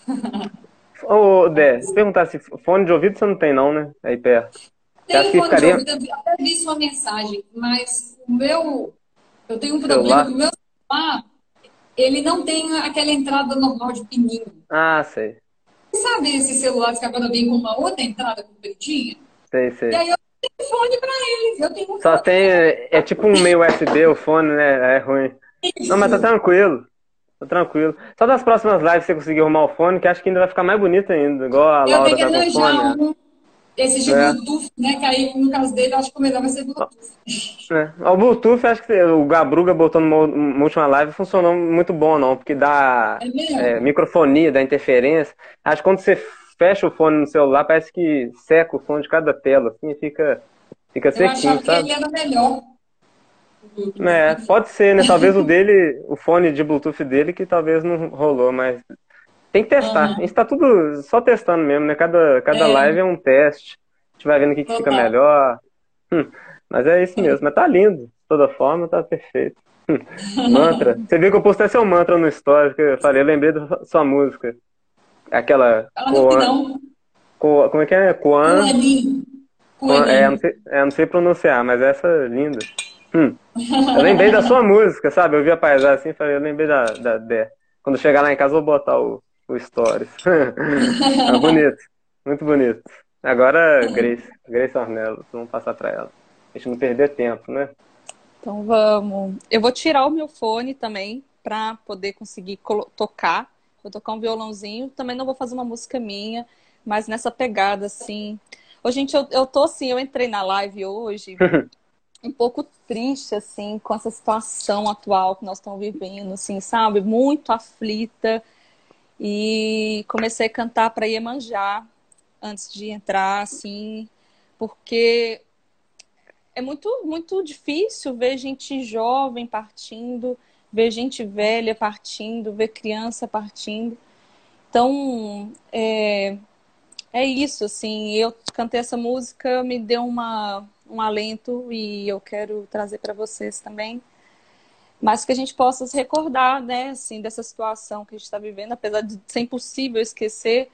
A: Ô, Dé, se perguntar se fone de ouvido você não tem, não, né? Aí perto. Você
C: Tem fone de
A: ficaria.
C: ouvido, eu até vi sua mensagem, mas o meu. Eu tenho um
A: Celular?
C: problema que o meu celular, ele não tem aquela entrada normal de pininho.
A: Ah, sei.
C: Sabe esses celulares que agora vem com uma outra entrada compridinha?
A: Sei, sei.
C: E aí eu tenho fone pra eles. Eu tenho um
A: Só tem. É tipo um meio USB o fone, né? É ruim. Não, mas tá tranquilo. Tá tranquilo. Só das próximas lives você conseguir arrumar o fone, que acho que ainda vai ficar mais bonito ainda. Igual a
C: Eu
A: Laura
C: tenho que
A: tá
C: arranjar
A: fone.
C: um, esses de
A: É.
C: Bluetooth, né? Que aí, no caso dele, eu acho que o melhor vai ser Bluetooth.
A: né? O Bluetooth, acho que o Gabruga botou numa, última live, funcionou muito bom, não, porque dá
C: É
A: é, microfonia, dá interferência. Acho que quando você fecha o fone no celular, parece que seca o som de cada tela, assim, fica, fica
C: Eu
A: sequinho,
C: achava que
A: sabe?
C: ele era melhor.
A: É, pode ser, né? Talvez o dele, o fone de Bluetooth dele, que talvez não rolou, mas tem que testar.
C: Aham.
A: A gente tá tudo só testando mesmo, né? Cada, cada
C: É.
A: live é um teste. A gente vai vendo o que, que fica melhor. Hum, mas é isso mesmo. Mas tá lindo. De toda forma, tá perfeito. Hum, Mantra. Você viu que eu postei seu mantra no story, que eu falei, eu lembrei da sua música. Aquela. Koan-. Koan- como é que é? Koan. Koan- É, não sei, é, não sei pronunciar, mas essa é linda. Hum. Eu lembrei da sua música, sabe? Eu vi a paisagem assim e falei, eu lembrei da, da Dé. Quando chegar lá em casa, eu vou botar o, o Stories. É bonito, muito bonito. Agora, Grace, Grace Ornello, vamos passar pra ela. A gente não perder tempo, né?
D: Então vamos. Eu vou tirar o meu fone também para poder conseguir tocar. Vou tocar um violãozinho. Também não vou fazer uma música minha, mas nessa pegada assim. Ô, gente, eu, eu tô assim, eu entrei na live hoje um pouco triste, assim, com essa situação atual que nós estamos vivendo, assim, sabe? Muito aflita. E comecei a cantar para Iemanjá antes de entrar, assim, porque é muito, muito difícil ver gente jovem partindo, ver gente velha partindo, ver criança partindo. Então, é, é isso, assim, eu cantei essa música, me deu uma, um alento e eu quero trazer para vocês também. Mas que a gente possa se recordar, né, assim, dessa situação que a gente está vivendo, apesar de ser impossível esquecer,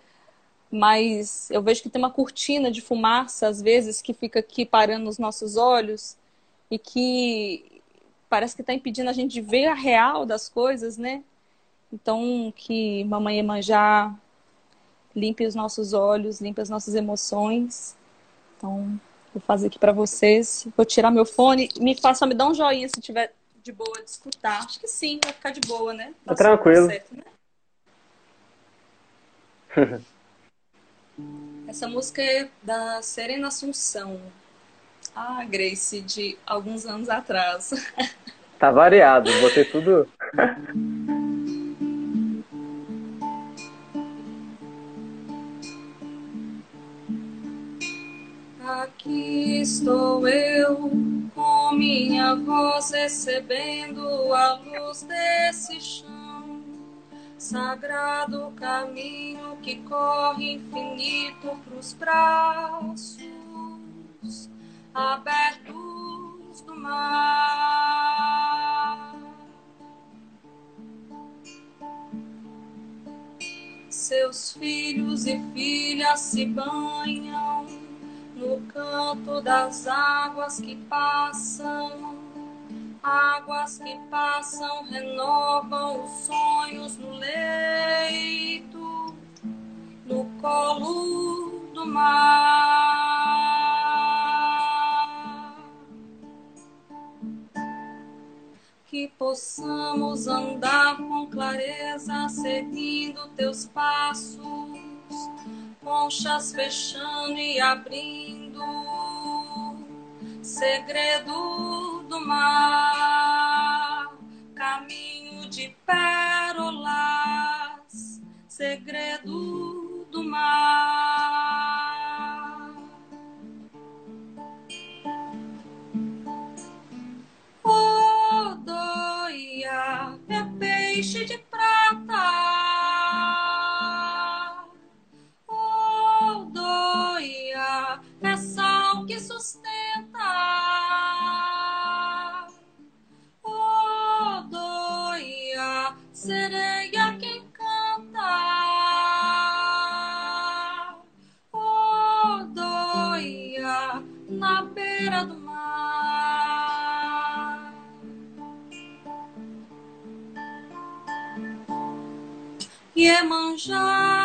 D: mas eu vejo que tem uma cortina de fumaça, às vezes, que fica aqui parando nos nossos olhos e que parece que está impedindo a gente de ver a real das coisas, né? Então, que Mamãe Emanjá limpe os nossos olhos, limpe as nossas emoções. Então, vou fazer aqui para vocês. Vou tirar meu fone. Me faça, me dá um joinha se tiver de boa de escutar. Acho que sim, vai ficar de boa, né?
A: Tá tranquilo.
D: Certo, né? Essa música é da Serena Assunção. Ah, Grace, de alguns anos atrás.
A: Tá variado, botei tudo.
D: Aqui estou eu, com minha voz recebendo a luz desse chão. Sagrado caminho que corre infinito pros braços abertos do mar. Seus filhos e filhas se banham no canto das águas que passam. Águas que passam renovam os sonhos no leito, no colo do mar. Que possamos andar com clareza, seguindo teus passos conchas fechando e abrindo, segredo do mar, caminho de pérolas, segredo do mar. Iemanjá.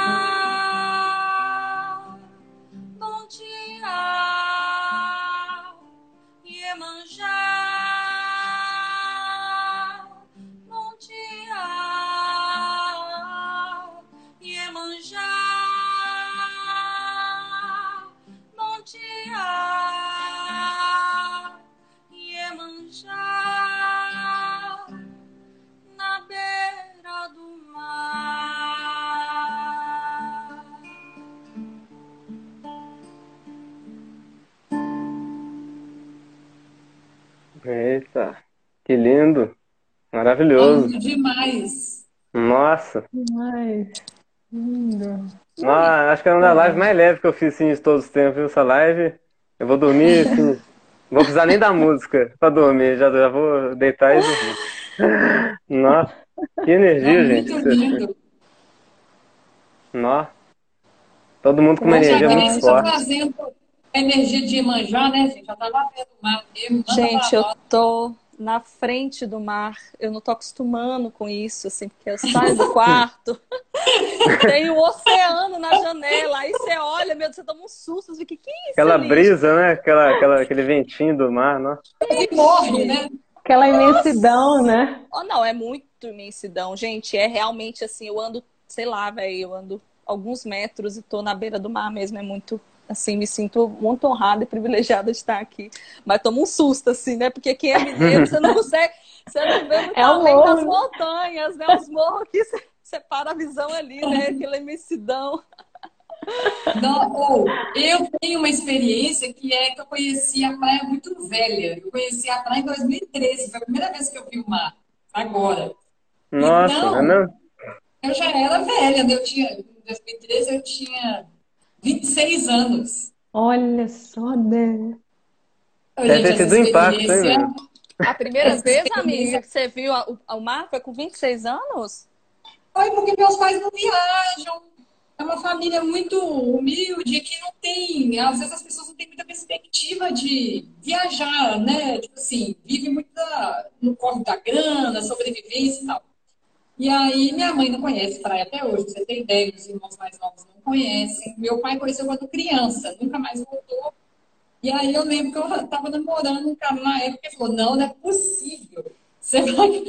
A: Que lindo. Maravilhoso.
C: Lindo demais.
A: Nossa.
B: Demais. Lindo.
A: Nossa, acho que é uma das lives mais leves que eu fiz assim, de todos os tempos. viu? Essa live, eu vou dormir assim. Não vou precisar nem da música pra dormir. Já, já vou deitar e dormir. Nossa, que energia,
C: É
A: gente.
C: muito lindo.
A: Nossa. Todo mundo com uma energia muito
C: está
A: forte.
C: trazendo a energia de Iemanjá, né, gente? Já tá lá vendo o mar mesmo.
D: Gente, eu tô na frente do mar. Eu não tô acostumando com isso, assim, porque eu saio do quarto, tem o oceano na janela, aí você olha, meu Deus, você toma um susto, você fica, que que é isso
A: Aquela
D: ali?
A: brisa, né? Aquela, aquela, aquele ventinho do mar, nossa.
C: E morre, né?
B: Aquela imensidão, né?
D: Oh, não, é muito imensidão, gente. É realmente assim, eu ando, sei lá, velho, eu ando alguns metros e tô na beira do mar mesmo. É muito, assim, me sinto muito honrada e privilegiada de estar aqui. Mas tomo um susto, assim, né? Porque quem é mineiro, você não consegue, você não vê muito
B: É o
D: além
B: morro.
D: das montanhas, né? Os morros que você separa a visão ali, né? Aquela imensidão.
C: Não, eu tenho uma experiência que é que eu conheci a praia muito velha. Eu conheci a praia em 2013, foi a primeira vez que eu vi o mar. Agora.
A: Nossa,
C: Então,
A: não é mesmo?
C: Eu já era velha, né? Eu tinha, em 2013 eu tinha 26 anos.
B: Olha só, né?
A: Deve ter um impacto, hein?
D: A primeira vez, amiga, que você viu a- o, o mar foi com 26 anos?
C: Foi porque meus pais não viajam. É uma família muito humilde que não tem. Às vezes as pessoas não têm muita perspectiva de viajar, né? Tipo assim, vive muito da- no corre da grana, sobrevivência e tal. E aí minha mãe não conhece praia até hoje, pra você ter ideia, os irmãos mais novos não conhecem. Meu pai conheceu quando criança, nunca mais voltou. E aí eu lembro que eu estava namorando um cara na época e falou, não, não é possível. Você vai.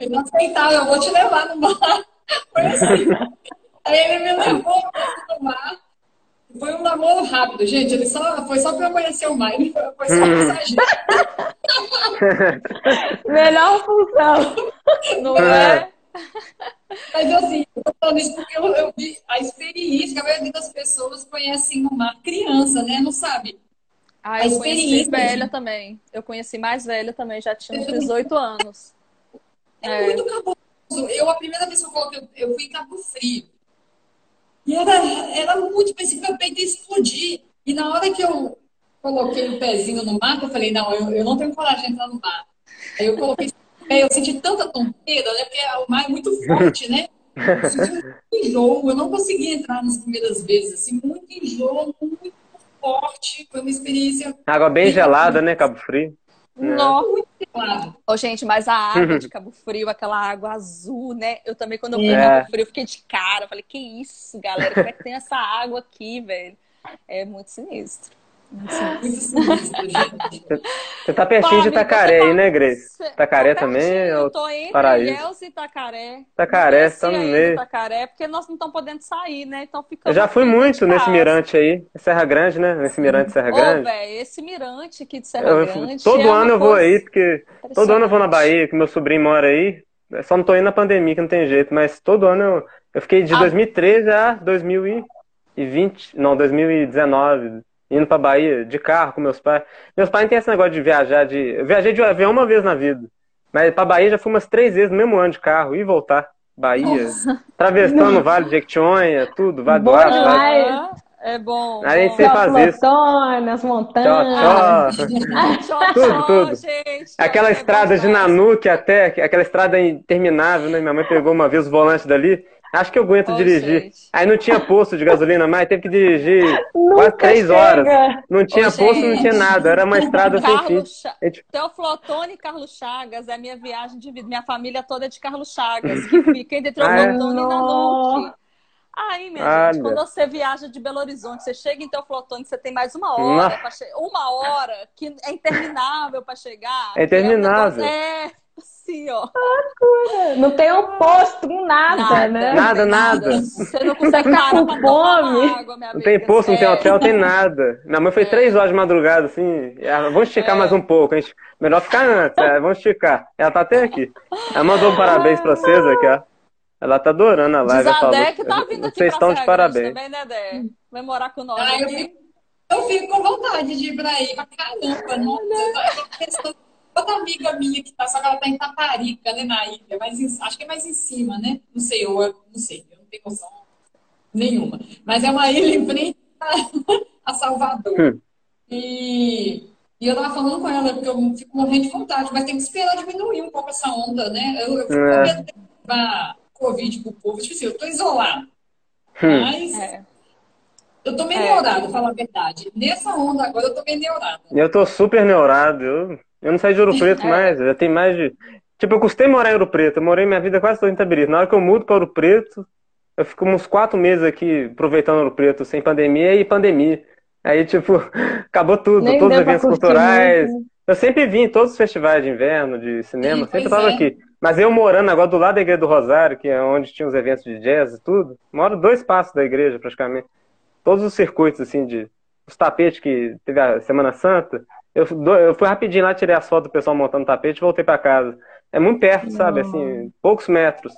C: Eu não aceitava, eu vou te levar no mar. Foi assim. Aí ele me levou no mar. Foi um namoro rápido, gente. Ele só, foi só para eu conhecer o mar. Ele foi, foi só passageiro.
B: Melhor função.
D: Não é?
C: Mas assim, eu tô falando isso porque eu, eu vi a experiência que a maioria das pessoas conhecem no mar criança, né? Não sabe?
D: Ah,
C: A
D: eu conheci
C: experiência,
D: velha também. Eu conheci mais velha também, já tinha uns 18 anos.
C: É,
D: É.
C: muito cabuloso. Eu, a primeira vez que eu coloquei, eu fui em Cabo Frio. E era, era muito, que meu peito ia explodir. E na hora que eu coloquei o pezinho no mar, eu falei, não, eu, eu não tenho coragem de entrar no mar. Aí eu coloquei, eu senti tanta tonteira, né? Porque o mar é muito forte, né? Eu senti muito enjoo, eu não consegui entrar nas primeiras vezes, assim, muito enjoo, muito forte. Foi uma experiência
A: Água bem gelada, né, Cabo Frio?
D: Nossa.
C: muito gelada.
D: Ô, gente, mas a água de Cabo Frio, aquela água azul, né? Eu também, quando eu fui em
A: É.
D: Cabo Frio, eu fiquei de cara. Falei, que isso, galera? Como é que tem essa água aqui, velho? É muito sinistro. Muito sinistro.
C: Muito sinistro, gente.
A: Você tá pertinho de Itacaré
D: você
A: aí,
D: tá-
A: né, Grace? Itacaré
D: tô
A: também
D: pertinho,
A: é
D: Eu
A: o
D: tô entre
A: paraíso.
D: Ilhéus e Itacaré.
A: Itacaré,
D: Desci
A: tá no meio.
D: Itacaré, porque nós não estamos podendo sair, né? Então fica
A: Eu já fui muito nesse
D: casa.
A: mirante aí, Serra Grande, né? Nesse mirante de Serra
D: Ô,
A: Grande.
D: velho, esse mirante aqui de Serra
A: Eu-
D: Grande.
A: todo
D: é
A: ano eu vou aí, porque todo ano eu vou na. Bahia, que meu sobrinho mora aí. Eu Só não tô indo na pandemia, que não tem jeito, mas todo ano eu, eu fiquei de
D: Ah.
A: 2013 a 2020, não, 2019, indo pra Bahia de carro com meus pais. Meus pais não têm esse negócio de viajar de. Eu viajei de avião uma vez na vida. Mas pra Bahia já fui umas três vezes no mesmo ano de carro, e voltar. Bahia, atravessando o Vale de Jequitinhonha, tudo, Vale do Aço,
B: demais.
D: Aham, É bom.
A: Aí
D: bom.
A: você faz isso.
B: As
A: Tchau,
B: montanhas.
A: tchau.
D: Tchau,
A: Tudo,
D: tchau,
A: tudo.
D: gente.
A: Aquela
D: É
A: estrada de. Nanuque até, aquela estrada interminável, né? Minha mãe pegou uma vez o volante dali. Acho que eu aguento
D: Ô,
A: dirigir.
D: gente.
A: Aí não tinha posto de gasolina mais, teve que dirigir quase três
B: chega.
A: horas. Não tinha
D: Ô,
A: posto, não
D: gente.
A: tinha nada. Era uma estrada sem fim.
D: Cha...
A: Gente,
D: Teoflotone e Carlos Chagas é a minha viagem de vida. Minha família toda é de Carlos Chagas, que fica entre Teoflotone
A: Ah,
D: e. Nanuque. Aí, minha
A: Olha.
D: gente, quando você viaja de Belo Horizonte, você chega em Teoflotone, você tem mais uma hora che... uma hora que é interminável para chegar.
A: É interminável.
D: É, negócio- é assim, ó.
B: Não tem um posto, um nada, né?
A: Nada, nada.
D: Você não consegue pra
B: fome.
D: uma água, minha
A: não tem posto, não tem hotel, não tem nada. Minha mãe foi três horas de madrugada, assim. Vamos esticar
D: É.
A: mais um pouco. A gente... Melhor ficar antes, é, vamos esticar. Ela tá até aqui. Ela mandou um parabéns pra vocês aqui, ó. Ela tá adorando a live. ela falou,
D: Dizadé que tá vindo aqui
A: Vocês estão de parabéns.
D: Também, né, Dé? Vai morar com nós
C: Ah, eu fico, eu fico com vontade de ir pra aí pra caramba. Tô pensando, outra amiga minha que tá, só que ela tá em Taparica, né, na ilha, mas em- acho que é mais em cima, né? Não sei, eu não sei, eu não tenho noção nenhuma. Mas é uma ilha em frente a, a Salvador.
A: Hum.
C: E, e eu tava falando com ela, porque eu fico morrendo de vontade, mas tem que esperar diminuir um pouco essa onda, né? Eu, eu fico com
A: É.
C: medo de levar Covid pro povo. Tipo assim, eu tô isolada.
A: Hum.
C: Mas
D: É.
C: eu tô meio
D: É.
C: neurada, pra falar a verdade. Nessa onda agora eu tô meio neurada.
A: Eu tô super neurado. Eu, eu não saí de Ouro Preto
D: É.
A: mais. Já tem mais de. Tipo, eu custei morar em Ouro Preto. Eu morei minha vida quase toda em Itabirito. Na hora que eu mudo para Ouro Preto, eu fico uns quatro meses aqui aproveitando Ouro Preto, sem pandemia e pandemia. Aí, tipo, acabou tudo.
B: Nem
A: Todos os eventos culturais.
B: muito, né?
A: Eu sempre vim em todos os festivais de inverno, de cinema,
C: Sim,
A: sempre
C: pois
A: tava
C: é.
A: aqui. Mas eu morando agora do lado da Igreja do Rosário, que é onde tinha os eventos de jazz e tudo, moro dois passos da igreja praticamente. todos os circuitos, assim, de os tapetes que teve a Semana Santa. Eu, eu fui rapidinho lá, tirei as fotos do pessoal montando tapete e voltei para casa. É muito perto, sabe? Assim, poucos metros.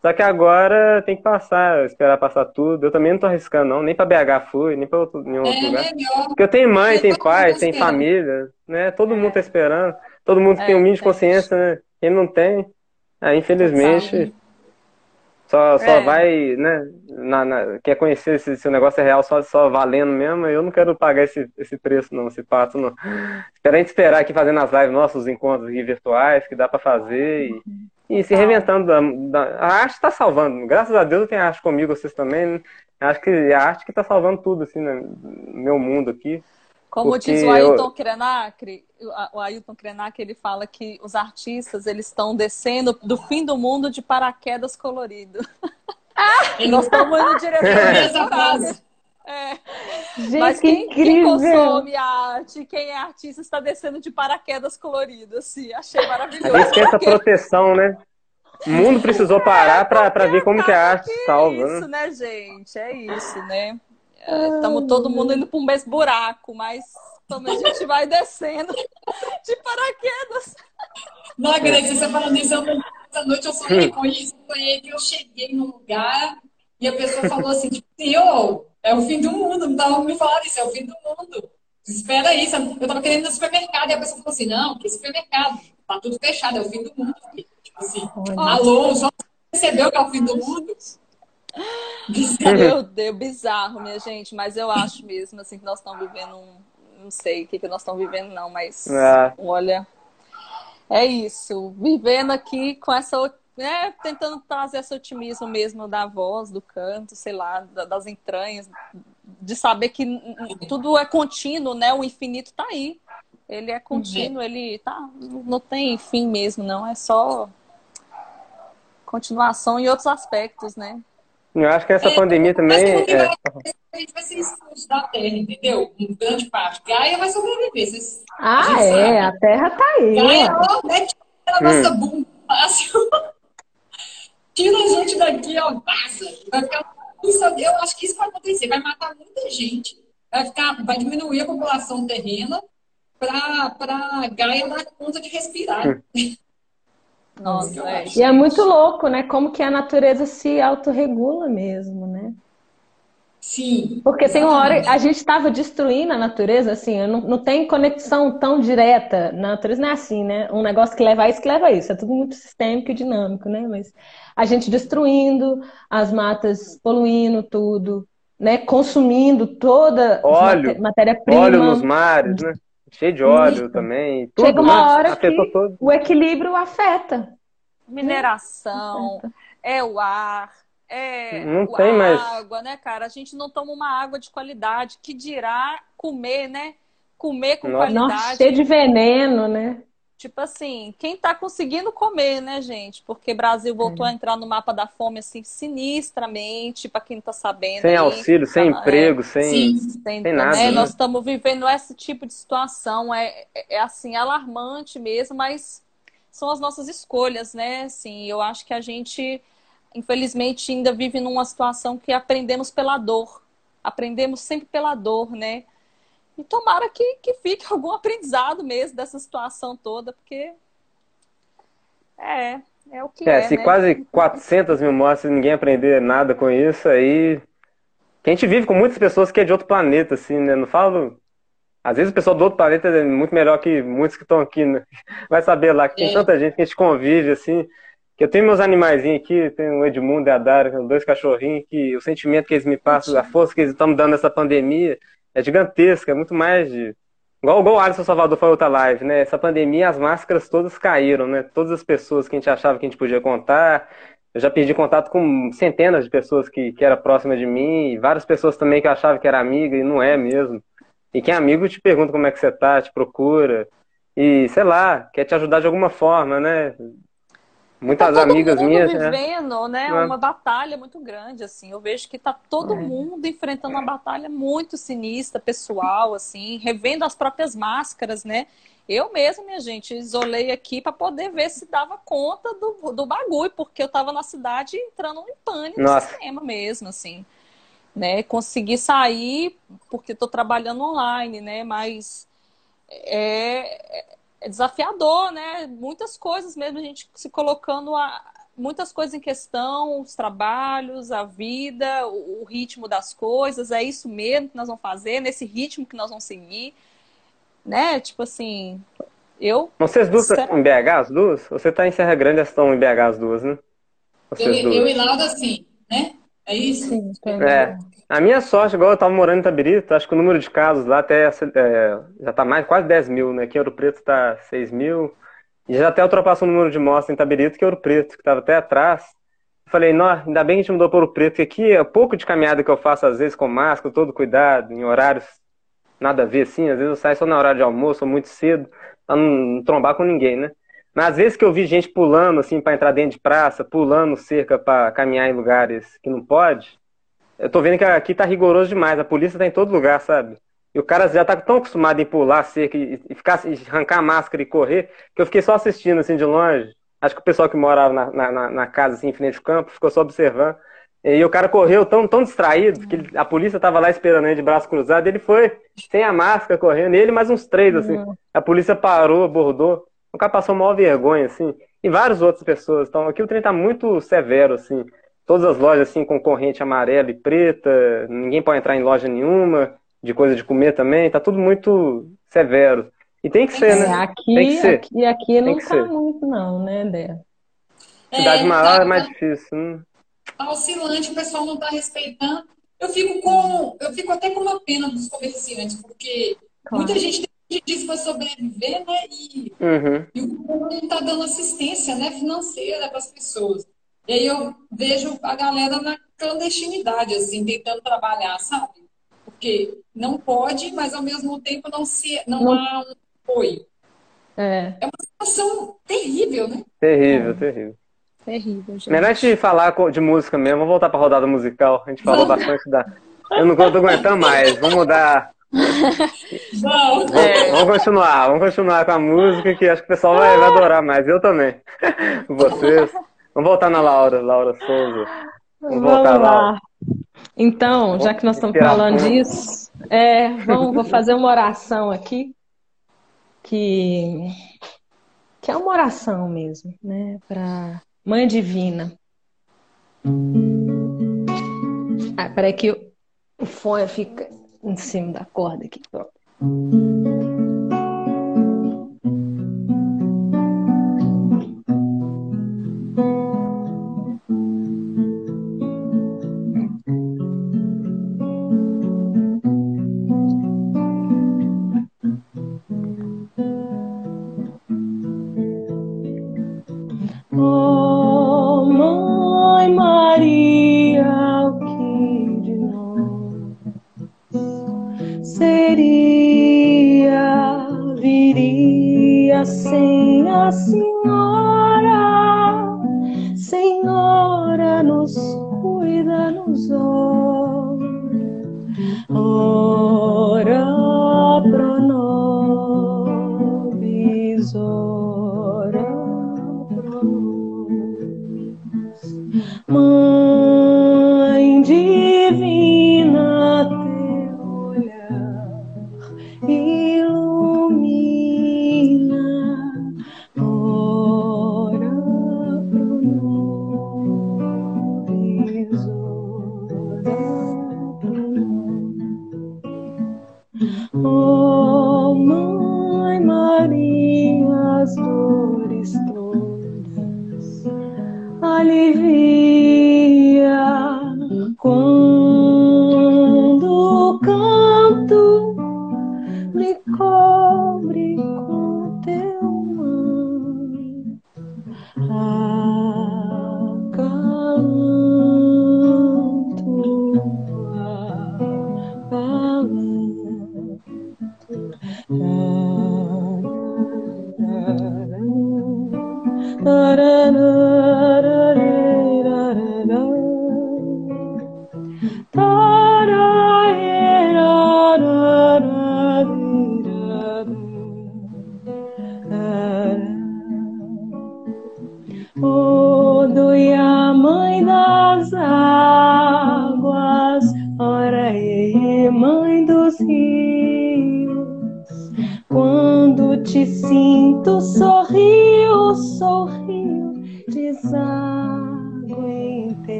A: Só que agora tem que passar, esperar passar tudo. Eu também não tô arriscando, não. Nem pra BH fui, nem pra outro, nenhum outro é lugar. Melhor. Porque eu tenho mãe, tenho pai, tenho família, né? Todo mundo tá esperando. Todo mundo é, tem um mínimo de consciência, né? Quem não tem, ah, infelizmente, só, só é. vai, né? Na, na, quer conhecer se, se o negócio é real só, só valendo mesmo. Eu não quero pagar esse, esse preço, não, esse pato, não. Espera a gente esperar aqui fazendo as lives, nossos encontros virtuais, que dá para fazer. E, e se reinventando. Da, da, a arte está salvando. Graças a Deus eu tenho arte comigo, vocês também. Né? Acho que é a arte que está salvando tudo, assim, no meu mundo aqui.
D: Como diz o Ailton eu... Krenak, o Ailton Krenak, ele fala que os artistas, eles estão descendo do fim do mundo de paraquedas colorido. Ah, nós estamos indo direto nessa frase. É. Gente, Mas quem, quem, consome arte, quem é artista, está descendo de paraquedas colorido, assim. Achei maravilhoso.
A: A gente tem essa proteção, né? O mundo precisou parar é, para ver como que a arte que salva.
D: É isso, né, gente? É isso, né? Estamos todo mundo indo para um mesmo buraco, mas também a gente vai descendo de paraquedas.
C: Não, Grace, você falando isso, essa noite eu sonhei com isso. Sonhei que eu cheguei num lugar e a pessoa falou assim, tipo, eu é o fim do mundo, não tava me falando isso, é o fim do mundo. Espera aí, eu tava querendo ir no supermercado, e a pessoa falou assim, não, que supermercado? Tá tudo fechado, é o fim do mundo. Tipo assim, alô, só percebeu que é o fim do mundo?
D: Meu Deus, bizarro, minha gente, mas eu acho mesmo assim que nós estamos vivendo um. Não sei o que, que nós estamos vivendo, não, mas é. olha. É isso. Vivendo aqui com essa né, tentando trazer esse otimismo mesmo da voz, do canto, sei lá, das entranhas, de saber que tudo é contínuo, né? O infinito está aí. Ele é contínuo, uhum. ele tá, não tem fim mesmo, não. É só continuação em outros aspectos, né?
A: Eu acho que essa é, pandemia também. É...
C: A gente vai ser expulso da Terra, entendeu? Em grande parte. Gaia vai sobreviver. Vocês,
B: ah, a é, sabe. a Terra tá aí.
C: Gaia, ó, mete a nossa hum. bunda fácil. tira a gente daqui, ó, vaza. Vai ficar, eu acho que isso vai acontecer, vai matar muita gente. Vai, ficar, vai diminuir a população terrena para Gaia dar conta de respirar.
B: Nossa, é. E é muito louco, né? Como que a natureza se autorregula mesmo, né?
C: Sim.
B: Porque exatamente. tem uma hora a gente estava destruindo a natureza, assim, não, não tem conexão tão direta. Na natureza não é assim, né? Um negócio que leva a isso que leva a isso. É tudo muito sistêmico e dinâmico, né? Mas a gente destruindo as matas, poluindo tudo, né? Consumindo toda matéria-prima.
A: Óleo nos mares, né? Cheio de óleo Isso. também. Tudo,
B: Chega uma né? hora que todo. o equilíbrio afeta.
D: Mineração, afeta. é o ar, é não tem a mais. água, né, cara? A gente não toma uma água de qualidade. Que dirá comer, né? Comer com Nossa. qualidade. Nossa,
B: cheio de veneno, né?
D: Tipo assim, quem tá conseguindo comer, né, gente? Porque Brasil voltou é. a entrar no mapa da fome, assim, sinistramente, para quem não tá sabendo.
A: Sem auxílio, sem é, emprego, sem,
D: sem, sem nada. Né? Nós estamos vivendo esse tipo de situação. É, é, é, assim, alarmante mesmo, mas são as nossas escolhas, né? Assim, eu acho que a gente, infelizmente, ainda vive numa situação que aprendemos pela dor. Aprendemos sempre pela dor, né? E tomara que, que fique algum aprendizado mesmo dessa situação toda, porque é, é o que é.
A: é se
D: né?
A: quase 400 mil mortes e ninguém aprender nada com isso, aí. Que a gente vive com muitas pessoas que é de outro planeta, assim, né? Não falo. Às vezes o pessoal do outro planeta é muito melhor que muitos que estão aqui, né? Vai saber lá que tem é. tanta gente que a gente convive, assim. Que eu tenho meus animaizinhos aqui, tenho o Edmundo e a Dara, dois cachorrinhos, que o sentimento que eles me passam, a força que eles estão me dando nessa pandemia, é gigantesca, é muito mais de. Igual, igual o Alisson Salvador foi outra live, né? Essa pandemia, as máscaras todas caíram, né? Todas as pessoas que a gente achava que a gente podia contar. Eu já perdi contato com centenas de pessoas que, que era próxima de mim, e várias pessoas também que eu achava que era amiga e não é mesmo. E quem é amigo te pergunta como é que você tá, te procura. E, sei lá, quer te ajudar de alguma forma, né? Muitas tá amigas minhas.
D: Né? vivendo, né? né? Uma batalha muito grande, assim. Eu vejo que tá todo é. mundo enfrentando uma batalha muito sinistra, pessoal, assim, revendo as próprias máscaras, né? Eu mesma, minha gente, isolei aqui para poder ver se dava conta do, do bagulho, porque eu tava na cidade entrando em pânico no sistema mesmo, assim. né? Conseguir sair porque estou trabalhando online, né? Mas é, é, desafiador, né? Muitas coisas mesmo, a gente se colocando a, muitas coisas em questão, os trabalhos, a vida, o, o, ritmo das coisas, é isso mesmo que nós vamos fazer, nesse ritmo que nós vamos seguir, né? Tipo assim, eu...
A: Vocês duas será... em BH, as duas? Você tá em Serra Grande, elas estão em BH as duas, né?
C: eu, eu e Laura, sim, né? É isso? Sim,
A: é. A minha sorte, igual eu tava morando em Itabirito, acho que o número de casos lá até é, já tá mais, quase 10 mil, né? Aqui em Ouro Preto tá 6 mil. E já até ultrapassou o número de mortes em Itabirito, que é Ouro Preto, que tava até atrás. Falei, não, ainda bem que a gente mudou para Ouro Preto, que aqui é pouco de caminhada que eu faço, às vezes, com máscara, todo cuidado, em horários nada a ver, assim. Às vezes eu saio só na hora de almoço, ou muito cedo, pra não trombar com ninguém, né? Mas às vezes que eu vi gente pulando, assim, para entrar dentro de praça, pulando cerca para caminhar em lugares que não pode, eu tô vendo que aqui tá rigoroso demais. A polícia tá em todo lugar, sabe? E o cara já tá tão acostumado em pular cerca e, ficar, e arrancar a máscara e correr, que eu fiquei só assistindo, assim, de longe. Acho que o pessoal que morava na, na, na casa, assim, em frente ao campo, ficou só observando. E o cara correu tão, tão distraído, que a polícia tava lá esperando ele de braço cruzado, ele foi sem a máscara correndo, ele mais uns três, assim. Uhum. A polícia parou, abordou. O cara passou maior vergonha, assim. E várias outras pessoas. Então, aqui o trem tá muito severo, assim todas as lojas assim com corrente amarela e preta, ninguém pode entrar em loja nenhuma, de coisa de comer também, tá tudo muito severo. E tem que ser, né?
B: Aqui, tem que ser. aqui, aqui não tá ser. muito não, né, Dé?
A: Cidade é, maior tá, é mais difícil. Hum.
C: Tá oscilante, o pessoal não tá respeitando. Eu fico com, eu fico até com uma pena dos comerciantes, porque claro. muita gente tem disso para sobreviver, né? E, uhum. e o governo não está dando assistência né, financeira para as pessoas. E aí eu vejo a galera na clandestinidade, assim, tentando trabalhar, sabe? Porque não pode, mas ao mesmo tempo não, se, não, não... há um apoio. É. é uma situação terrível, né?
A: Terrível, é. terrível.
D: Terrível, gente.
A: Melhor de falar de música mesmo, vamos voltar para a rodada musical. A gente falou bastante da. Eu não estou aguentando mais, vamos mudar. Vamos, é. vamos continuar, vamos continuar com a música que acho que o pessoal vai, vai adorar mais. Eu também. Vocês. Vamos voltar na Laura, Laura Souza.
B: Vamos, vamos voltar lá. Laura. Então, já que nós estamos falando disso, é, vamos, vou fazer uma oração aqui, que, que é uma oração mesmo, né, para Mãe Divina. Ah, peraí que o, fone fica em cima da corda aqui. Pronto.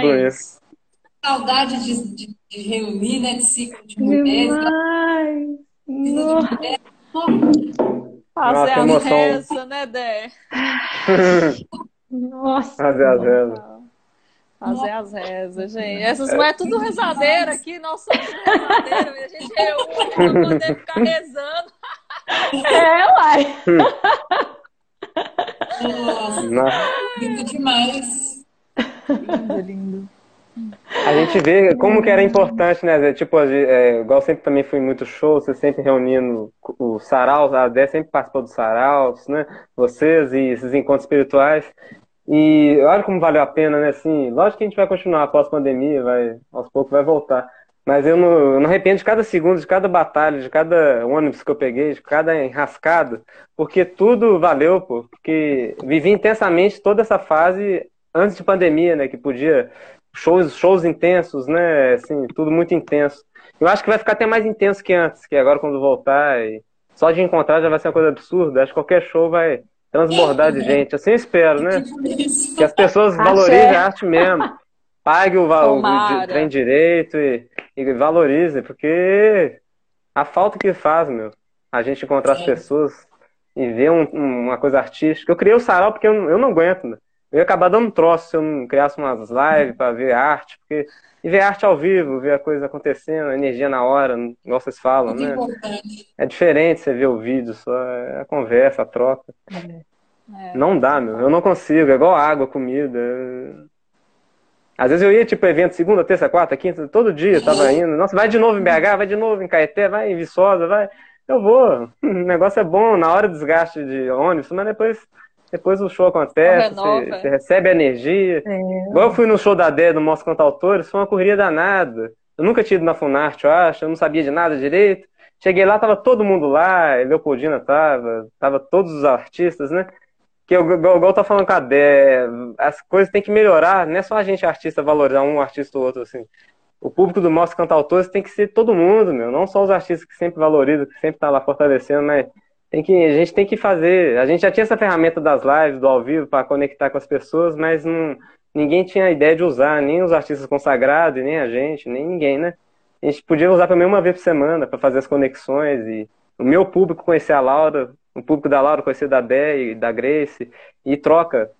A: Bonito.
D: demais.
C: Saudade de, de, de reunir, né? De ciclo de mulheres.
B: Demais! Nossa.
D: Fazer
A: Nossa,
D: a
A: emoção.
D: reza, né, Dé?
B: Nossa.
A: Fazer as rezas.
D: Fazer as rezas, gente. Essas mulheres tudo rezadeira aqui, nós somos rezadeiros e a gente reúne pra poder ficar rezando.
B: É, uai.
C: Nossa,
A: Nossa.
C: lindo demais.
D: Lindo, lindo.
A: A gente vê como que era importante, né? Tipo, é, igual sempre também fui em muitos shows, você sempre reunindo o sarau, a Dé sempre participou dos saraus, né? Vocês e esses encontros espirituais. E olha como valeu a pena, né? Assim, lógico que a gente vai continuar após a pandemia, vai, aos poucos vai voltar. Mas eu não, eu não arrependo de cada segundo, de cada batalha, de cada ônibus que eu peguei, de cada enrascada, porque tudo valeu, pô. Porque vivi intensamente toda essa fase antes de pandemia, né? Que podia shows, shows intensos, né? Assim, tudo muito intenso. Eu acho que vai ficar até mais intenso que antes, que agora quando voltar, e só de encontrar já vai ser uma coisa absurda. Acho que qualquer show vai transbordar de gente. Assim eu espero, né? Que as pessoas valorizem a arte mesmo. Pague o, va- o trem direito e, e valorize, porque a falta que faz, meu, a gente encontrar as
C: É.
A: pessoas e ver um- um- uma coisa artística. Eu criei o sarau porque eu, não- eu não aguento, né? Eu ia acabar dando um troço se eu não criasse umas lives para ver arte, porque e ver arte ao vivo, ver a coisa acontecendo, a energia na hora, igual vocês falam,
C: Muito
A: né?
C: importante.
A: É diferente você ver o vídeo, só é a conversa, a troca.
D: É.
A: Não dá, meu. Eu não consigo. É igual água, comida. Às vezes eu ia, tipo, evento segunda, terça, quarta, quinta, todo dia eu tava indo. Nossa, vai de novo em BH, vai de novo em Caeté, vai em Viçosa, vai. Eu vou. O negócio é bom, na hora desgaste de ônibus, mas depois, depois o show acontece, você, você recebe a energia.
B: É.
A: Igual eu fui no show da Dé do Mostra Cantautores, foi uma correria danada. Eu nunca tinha ido na Funarte, eu acho, eu não sabia de nada direito. Cheguei lá, tava todo mundo lá, Leopoldina tava, tava todos os artistas, né? Que eu, igual, igual eu tô falando com a Dé, as coisas têm que melhorar, não é só a gente artista valorizar um artista ou outro, assim. O público do Mostra Cantautores tem que ser todo mundo, meu, não só os artistas que sempre valorizam, que sempre tá lá fortalecendo, mas tem que, a gente tem que fazer. A gente já tinha essa ferramenta das lives, do ao vivo, para conectar com as pessoas, mas não, ninguém tinha a ideia de usar, nem os artistas consagrados, nem a gente, nem ninguém, né? A gente podia usar pelo menos uma vez por semana para fazer as conexões e o meu público conhecer a Laura, o público da Laura conhecer da Dé e da Grace e troca.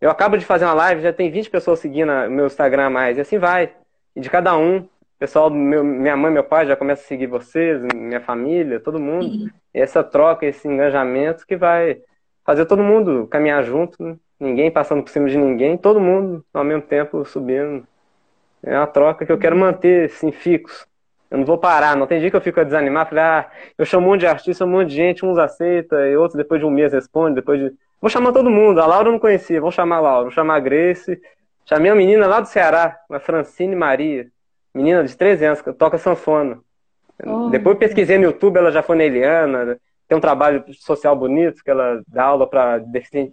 A: Eu acabo de fazer uma live, já tem 20 pessoas seguindo meu Instagram a mais, e assim vai. E de cada um, pessoal meu, minha mãe, meu pai já começa a seguir vocês, minha família, todo mundo. E essa troca, esse engajamento que vai fazer todo mundo caminhar junto, né? ninguém passando por cima de ninguém, todo mundo ao mesmo tempo subindo. É uma troca que eu quero manter assim, fixo. Eu não vou parar, não tem dia que eu fico a desanimar, falei, ah, eu chamo um monte de artista, um monte de gente, uns aceita, e outros depois de um mês responde, depois de. Vou chamar todo mundo. A Laura eu não conhecia, vou chamar a Laura, vou chamar a Grace. Chamei uma menina lá do Ceará, uma Francine Maria, menina de 13 anos, que toca sanfona.
B: Oh,
A: Depois eu pesquisei no YouTube, ela já foi na Eliana, tem um trabalho social bonito, que ela dá aula para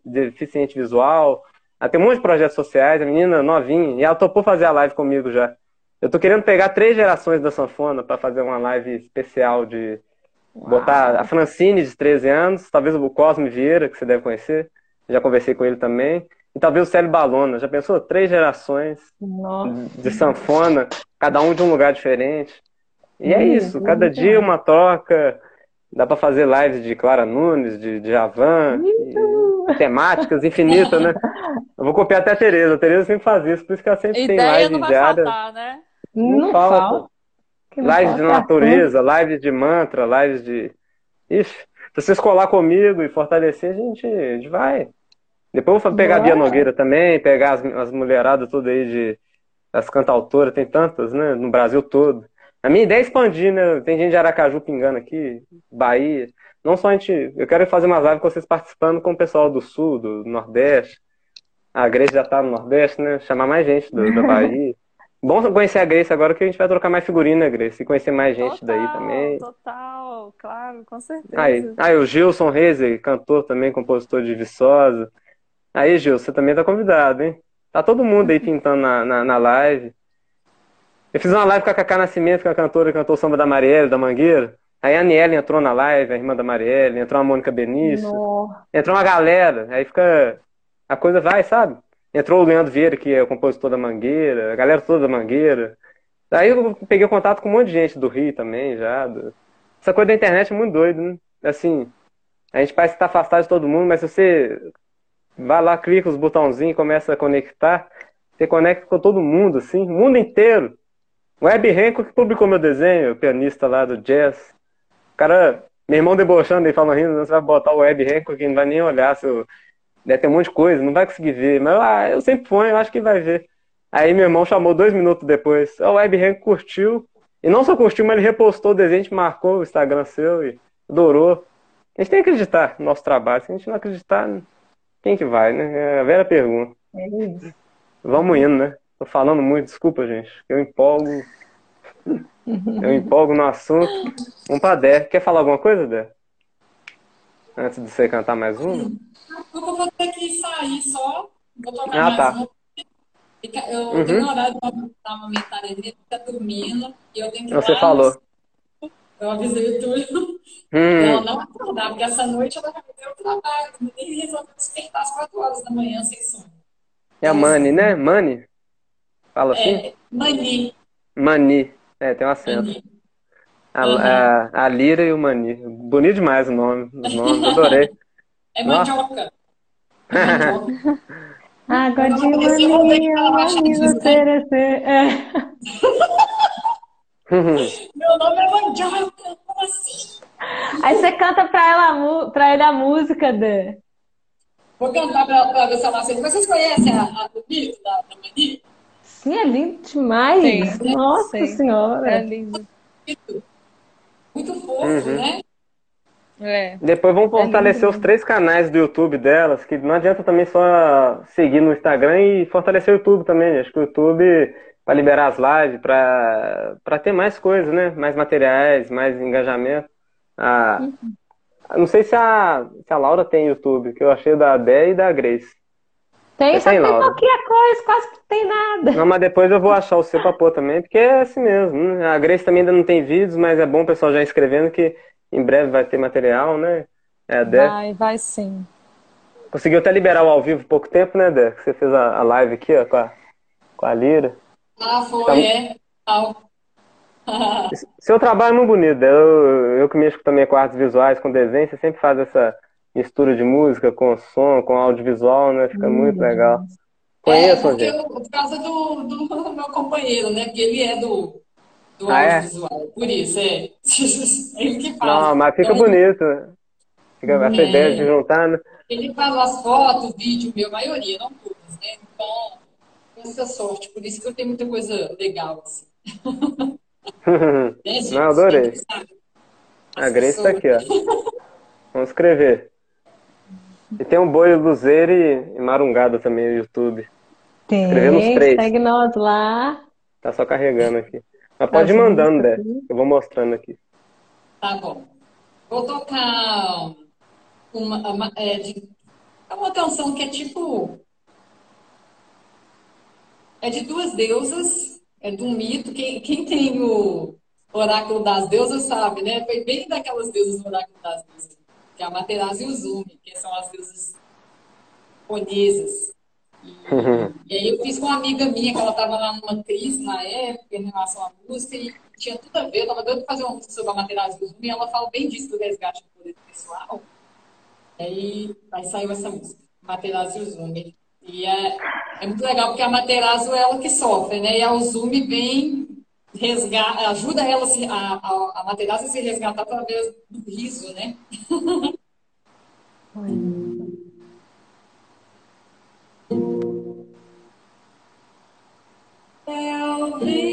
A: deficiente visual. Ela tem um monte de projetos sociais, a menina novinha, e ela topou fazer a live comigo já. Eu tô querendo pegar três gerações da sanfona para fazer uma live especial de botar a Francine de 13 anos, talvez o Cosme Vieira, que você deve conhecer, já conversei com ele também, e talvez o Célio Balona. Já pensou? Três gerações
B: Nossa.
A: de sanfona, cada um de um lugar diferente. E é isso, cada dia uma troca. Dá para fazer lives de Clara Nunes, de Javan, e temáticas infinitas, né? Eu vou copiar até a Tereza. A Tereza sempre faz isso, por isso que ela sempre tem
D: Ideia
A: live
D: não vai
A: diária.
D: faltar, né?
B: Não,
A: Não falta.
B: falta. Que não
A: Lives de
B: falta
A: natureza, lives de mantra, lives de. Ixi, se vocês colar comigo e fortalecer, a gente, a gente vai. Depois eu vou pegar a Bia
B: Bora.
A: Nogueira também, pegar as, as mulheradas tudo aí de, as cantautoras, tem tantas, né? No Brasil todo. A minha ideia é expandir, né? Tem gente de Aracaju pingando aqui, Bahia. Não só a gente. Eu quero fazer umas lives com vocês participando com o pessoal do Sul, do Nordeste. A Grace já tá no Nordeste, né? Chamar mais gente do, da Bahia. Bom conhecer a Grace agora que a gente vai trocar mais figurinha, né, Grace? E conhecer mais gente
D: total,
A: daí também.
D: Total, claro, com certeza.
A: Aí, aí o Gilson Rezer, cantor também, compositor de Viçosa. Aí, Gil, você também tá convidado, hein? Tá todo mundo aí pintando na, na, na live. Eu fiz uma live com a Cacá Nascimento, que é a cantora que cantou o samba da Marielle, da Mangueira. Aí a Aniele entrou na live, a irmã da Marielle, entrou a Mônica Benício, entrou uma galera, aí fica. A coisa vai, sabe? Entrou o Leandro Vieira, que é o compositor da Mangueira, a galera toda da Mangueira. Aí eu peguei contato com um monte de gente do Rio também, já. do- Essa coisa da internet é muito doido, né? Assim, a gente parece que tá afastado de todo mundo, mas se você vai lá, clica os botãozinhos começa a conectar, você conecta com todo mundo, assim, mundo inteiro. O Web Hancock que publicou meu desenho, o pianista lá do jazz. O cara, meu irmão debochando e falando rindo, você vai botar o Web Hancock que não vai nem olhar, seu... deve ter um monte de coisa, não vai conseguir ver. Mas ah, eu sempre ponho, eu acho que vai ver. Aí meu irmão chamou dois minutos depois. O Web Hancock curtiu. E não só curtiu, mas ele repostou o desenho, marcou o Instagram seu e adorou. A gente tem que acreditar no nosso trabalho. Se a gente não acreditar, quem que vai, né? É a velha pergunta.
B: É isso.
A: Vamos indo, né? Tô falando muito, desculpa, gente. Eu empolgo. Eu empolgo no assunto. Vamos pra Dé. Quer falar alguma coisa, Dé? Antes de você cantar mais uma?
C: Eu vou ter que sair só. Vou tocar
A: Ah,
C: mais
A: tá.
C: uma. Eu
A: Uhum.
C: tenho um horário para amamentar ele, ele fica dormindo. E eu tenho que
A: Você falou.
C: Eu avisei o Túlio.
A: Hum,
C: Ela não acordar, porque essa noite ela já me deu trabalho. E resolveu despertar às 4 horas da manhã sem sono.
A: é a Mani, né? Mani? Fala assim?
C: É, Mani.
A: Mani. É, tem um acento. A,
C: Uhum.
A: a, a Lira e o Mani. Bonito demais o nome. Os nomes, adorei.
C: É mandioca. Mandioca.
B: Água de mania, mania
C: né?
B: oferecer. É.
C: Meu nome é mandioca. Como assim?
B: Aí você canta pra, ela, pra ele a música, Dê.
C: Vou cantar pra, pra ver se ela aceita. Vocês conhecem a, a do mito da, da Mani?
B: Sim, é lindo demais.
D: Sim,
B: Nossa
D: sim.
B: Senhora.
D: É lindo.
C: Muito fofo,
A: Uhum.
C: né?
D: É.
A: Depois vamos fortalecer
B: lindo.
A: os três canais do YouTube delas, que não adianta também só seguir no Instagram e fortalecer o YouTube também. Acho que o YouTube vai liberar as lives para para ter mais coisas, né? Mais materiais, mais engajamento. Ah, não sei se a, se a Laura tem YouTube, que eu achei da Dé e da Grace.
B: Tem,
A: Tem,
B: só que tem
A: Laura.
B: pouquinha coisa, quase que não tem nada.
A: Não, mas depois eu vou achar o seu pra pôr também, porque é assim mesmo. né? A Grace também ainda não tem vídeos, mas é bom o pessoal já escrevendo que em breve vai ter material, né? É a Dé.
D: Vai, vai sim.
A: Conseguiu até liberar o ao vivo pouco tempo, né, Dé? Você fez a, a live aqui, ó, com a, com a Lira.
C: Ah, foi,
A: Tá-
C: é. Tal.
A: Seu trabalho é muito bonito. Eu, eu que mexo também com artes visuais, com desenho, você sempre faz essa mistura de música com som, com audiovisual, né? Fica muito legal.
C: É,
A: Conheço, gente.
C: eu- por causa do, do meu companheiro, né? Porque ele é do, do
A: Ah, é?
C: audiovisual. Por isso, é. Ele que faz.
A: Não, mas fica
C: Então,
A: bonito. Fica essa
C: É.
A: ideia de juntar, né?
C: Ele faz as fotos, vídeo, meu, a maioria, não todas, né? Então, essa sorte. Por isso que eu tenho muita coisa legal, assim. Né, gente?
A: Não, adorei. A Grace tá
C: pessoas.
A: aqui, ó. Vamos escrever. E tem um boi luzeiro e, e marungada também no YouTube.
B: Tem,
A: Escrevendo os três.
B: segue nós lá.
A: Tá só carregando aqui. Mas pode ir
B: As
A: mandando,
B: aqui.
A: Eu vou mostrando aqui.
C: Tá bom. Vou tocar uma, uma, é, de, é uma canção que é tipo. É de duas deusas, é de um mito. Quem, quem tem o Oráculo das Deusas sabe, né? Foi bem daquelas deusas do Oráculo das Deusas, que é a Materazzi e o Zumi, que são as deusas japonesas. E, e aí eu fiz com uma amiga minha, que ela estava lá numa crise na época em relação à música, e tinha tudo a ver, eu estava doida para fazer uma música sobre a Materazzi e o Zumi, e ela fala bem disso do resgate do poder pessoal. E aí, aí saiu essa música, Materazzi e o Zumi. E é, é muito legal, porque a Materazzi é ela que sofre, né? E a Uzumi vem resgata, ajuda ela a, se, a, a, a Materazzi a se resgatar através do riso, né? eu vi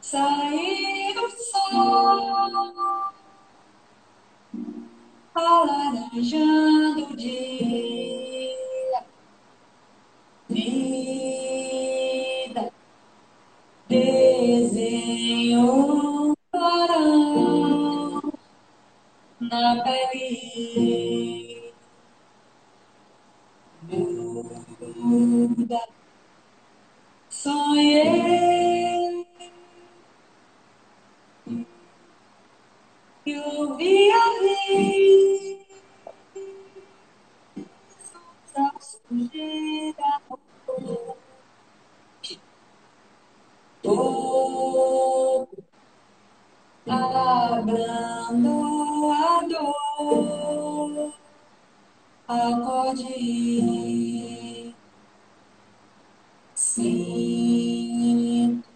C: sair o sol, alaranjando o dia, vida, desenho clarão na pele. Muda, sonhei ouvi ali a todo abrando a dor. Acorde sinto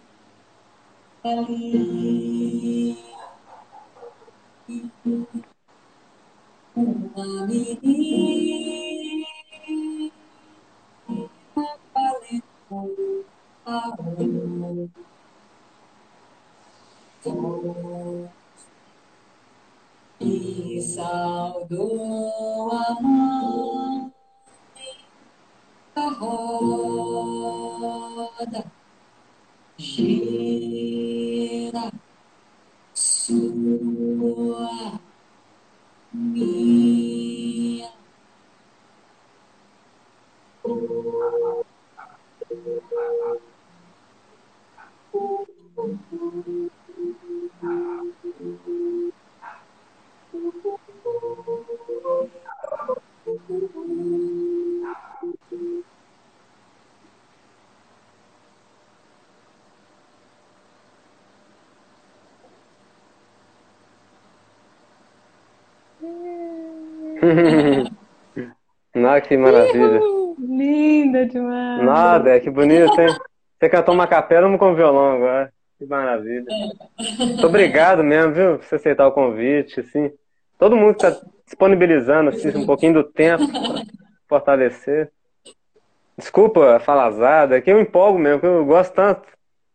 C: ali uma menina valendo amor e saudou a mãe da roda
A: Nossa, que maravilha.
B: Linda demais.
A: Nada, que bonito, hein? Você cantou uma capela com violão agora. Que maravilha. Muito obrigado mesmo, viu, por você aceitar o convite, assim. Todo mundo que está disponibilizando assim, um pouquinho do tempo para fortalecer. Desculpa a falazada, é que eu empolgo mesmo, que eu gosto tanto.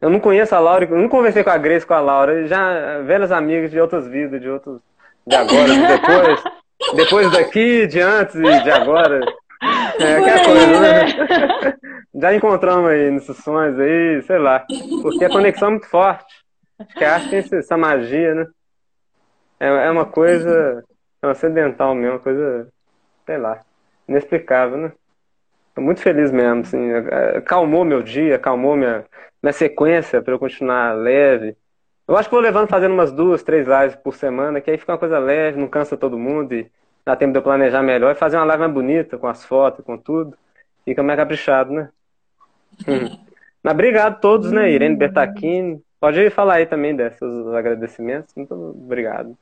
A: Eu não conheço a Laura, eu não conversei com a Grace, com a Laura, já velhas amigas de outras vidas, de outros, de agora, de depois, depois daqui, de antes e de agora. É aquela coisa, né? Já encontramos aí nesses sonhos aí, sei lá. Porque a conexão é muito forte. Acho que a arte tem essa magia, né? É, é uma coisa transcendental mesmo, uma coisa, sei lá, inexplicável, né? Tô muito feliz mesmo, assim. Calmou meu dia, calmou minha, minha sequência para eu continuar leve. Eu acho que vou levando fazendo umas duas, três lives por semana, que aí fica uma coisa leve, não cansa todo mundo e dá tempo de eu planejar melhor e fazer uma live mais bonita, com as fotos, com tudo. Fica mais caprichado, né? Hum. Mas obrigado a todos, né? Irene Bertacchini. Pode falar aí também desses agradecimentos. Muito obrigado.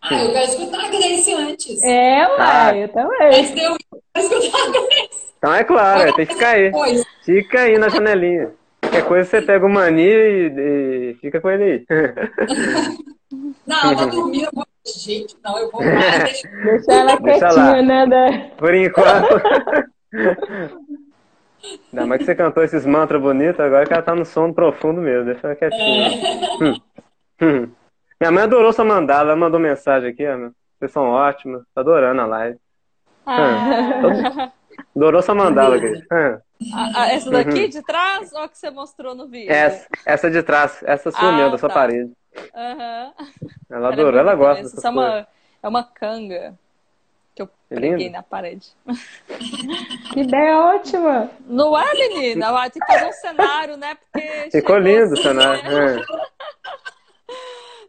C: Ah, eu quero escutar a Grace antes.
B: É, ué,
A: Ah.
B: eu também.
C: Antes de eu quero escutar a Grace.
A: Então é claro, tem que ficar aí.
C: Depois.
A: Fica aí na janelinha. Qualquer coisa você pega o mani e, e fica com ele aí.
C: Não, eu vou dormir, eu vou. Gente, não, eu vou lá, deixa
B: Deixa ela
A: Deixa
B: quietinha,
A: lá.
B: né? Da...
A: Por enquanto. Ainda mais que você cantou esses mantras bonitos, agora que ela tá no sono profundo mesmo, deixa ela quietinha. Hum. Hum. Minha mãe adorou sua mandala, ela mandou mensagem aqui, ó. Vocês são ótimos, tá adorando a live.
D: Ah,
A: Adorou sua mandala, Cris. Ah.
D: a- a- essa daqui de trás ou a que você mostrou no vídeo?
A: Essa, essa de trás, essa sua
D: Ah,
A: mesmo, da sua
D: tá.
A: parede.
D: Aham.
A: Ela
D: é
A: adorou, ela gosta dessas
D: Isso é uma, é uma canga que eu preguei
A: lindo.
D: na parede.
B: Que ideia ótima.
D: Não é, menina? Vai ter que fazer um cenário, né? Porque
A: Ficou lindo o
D: assim,
A: cenário.
D: né?
A: É.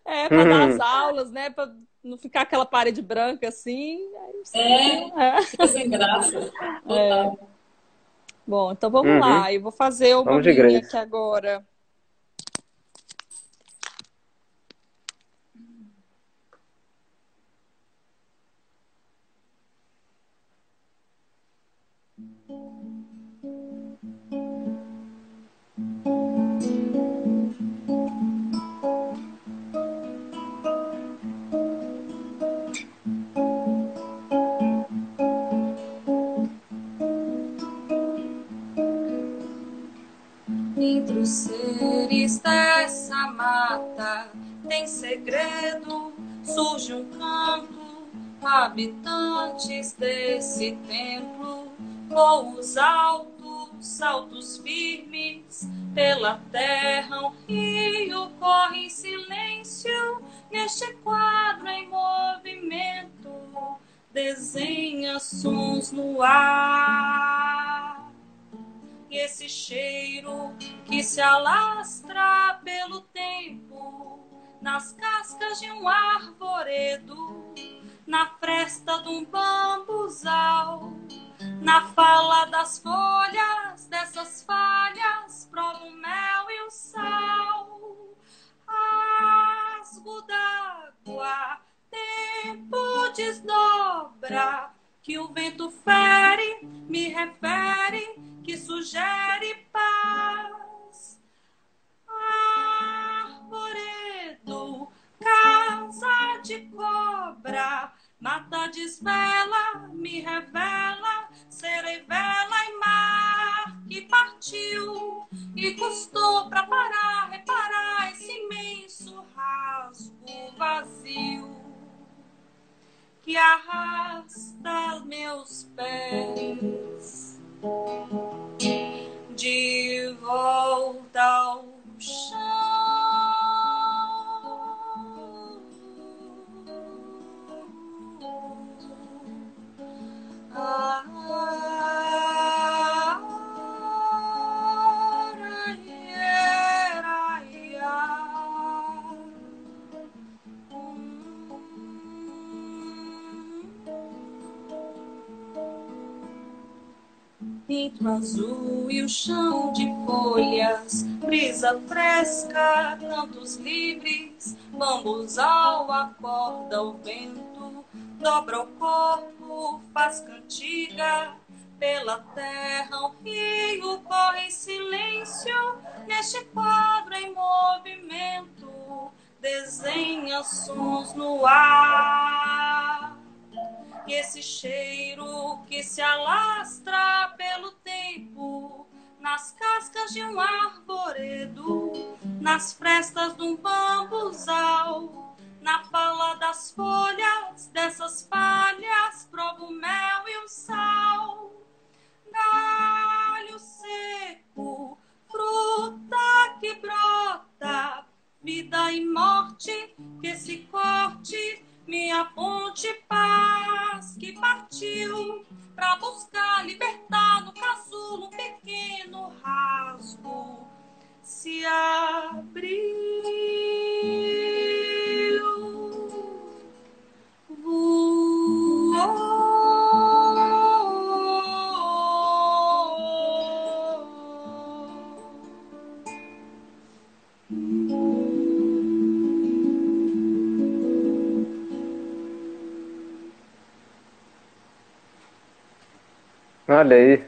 D: É, pra dar
A: Uhum.
D: as aulas, né? Pra não ficar aquela parede branca assim. Aí
C: É,
D: É.
C: fica sem graça. Total.
D: Bom, então vamos
A: Uhum.
D: lá. Eu vou fazer uma
A: Vamos
D: minha aqui agora. Os seres dessa mata tem segredo, surge um canto, habitantes desse templo, voos altos, saltos firmes, pela terra um rio corre em silêncio, neste quadro em movimento, desenha sons no ar esse cheiro que se alastra pelo tempo nas cascas de um arvoredo, na fresta de um bambuzal, na fala das folhas dessas falhas, prova o mel e o sal. Asgo d'água, tempo desdobra, que o vento fere, me refere que sugere paz. Arvoredo, casa de cobra, mata desvela, me revela, serei vela e mar que partiu e custou para parar, reparar esse imenso rasgo vazio que arrasta meus pés de volta ao chão. Pinto azul e o chão de folhas, brisa fresca, cantos livres, bambuzal acorda o vento, dobra o corpo, faz cantiga, pela terra um rio corre em silêncio, neste quadro em movimento, desenha sons no ar. E esse cheiro que se alastra pelo nas cascas de um arvoredo, nas frestas de um bambuzal, na fala das folhas dessas palhas, prova o mel e o sal. Galho seco, fruta que brota, vida e morte que se corte minha fonte paz que partiu para buscar libertar no casulo um pequeno rasgo se abriu. Voou.
A: Olha aí.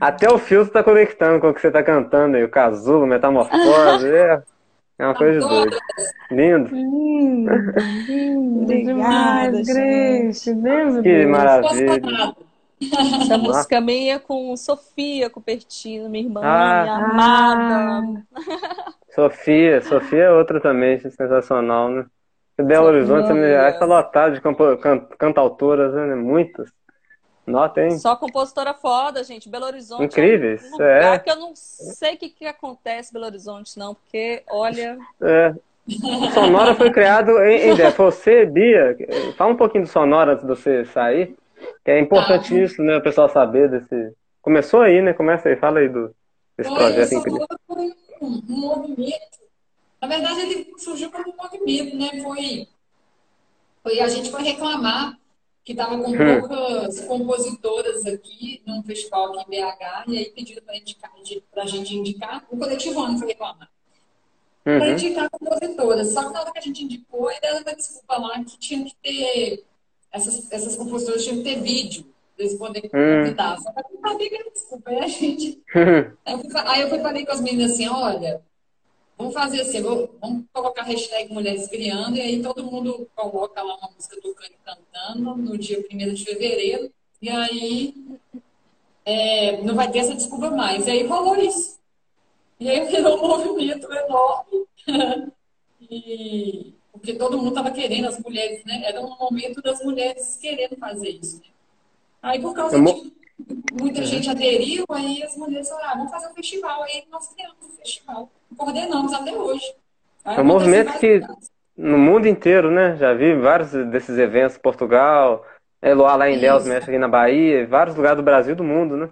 A: Até o fio está conectando com o que você está cantando aí, o casulo, metamorfose. É, é uma coisa de doido. Lindo.
B: Lindo, lindo demais, Grace.
A: Que
B: Deus.
A: maravilha.
D: Essa música minha com Sofia Cupertino, minha irmã,
A: Ah.
D: minha amada.
A: Sofia, Sofia é outra também, sensacional, né? Belo Horizonte,
D: Sofia.
A: né? Essa lotada de campo- can- cantautoras, né? Muitas. Nota, hein?
D: Só compositora foda, gente. Belo Horizonte
A: Incríveis,
D: é um lugar
A: é.
D: que eu não sei o que, que acontece em Belo Horizonte, não, porque, olha,
A: É. O Sonora foi criado em, em Você, Bia, fala um pouquinho do Sonora antes de você sair, que é importantíssimo, né? O pessoal saber desse. Começou aí, né? Começa aí, fala aí do, desse
C: Foi,
A: projeto incrível.
C: Foi um, um movimento. Na verdade, ele surgiu como um movimento, né? Foi, foi a gente foi reclamar que estava com
A: Hum.
C: poucas compositoras aqui num festival aqui em BH, e aí pediram para a gente indicar, o coletivo ano foi reclamar, para
A: Uhum.
C: indicar compositoras. Só que na hora que a gente indicou, ele deu uma desculpa lá que tinha que ter, essas, essas compositoras tinham que ter vídeo, para eles poderem
A: Hum.
C: convidar. Só que eu não sabia que era desculpa, aí a gente Aí eu fui Aí eu fui falei com as meninas assim, olha, vamos fazer assim, vamos colocar a hashtag Mulheres Criando, e aí todo mundo coloca lá uma música tocando e cantando no dia 1 de fevereiro, e aí é, não vai ter essa desculpa mais. E aí rolou isso. E aí virou um movimento enorme. e, porque todo mundo estava querendo, as mulheres, né? Era um momento das mulheres querendo fazer isso. Né? Aí, por causa de muita uhum. gente aderiu, aí as mulheres falaram, ah, vamos fazer um festival. Aí nós criamos um festival. Coordenamos até hoje.
A: É um movimento que no mundo inteiro, né? Já vi vários desses eventos, Portugal, Eloá lá em Deus, México aqui na Bahia, vários lugares do Brasil e do mundo, né?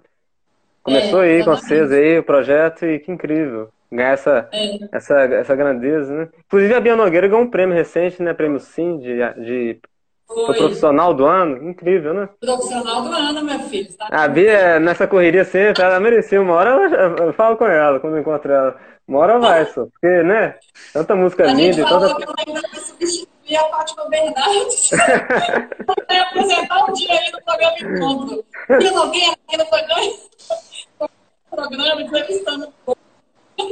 A: Começou é, aí com vocês aí o projeto e que incrível. Ganhar essa, é. essa, essa grandeza, né? Inclusive a Bia Nogueira ganhou um prêmio recente, né? Prêmio Sim de, de foi. profissional do ano. Incrível, né?
C: Profissional do ano, meu filho. Tá
A: a Bia, nessa correria sempre, ela merecia. Uma hora eu, eu falo com ela quando eu encontro ela. Uma hora vai, só. Porque, né? Tanta música
C: a
A: linda
C: e tanta. Que eu ainda vai substituir a Fátima Bernardes. vai apresentar um dia aí no programa Encontro. Bia Nogueira aqui no programa, entrevistando o povo.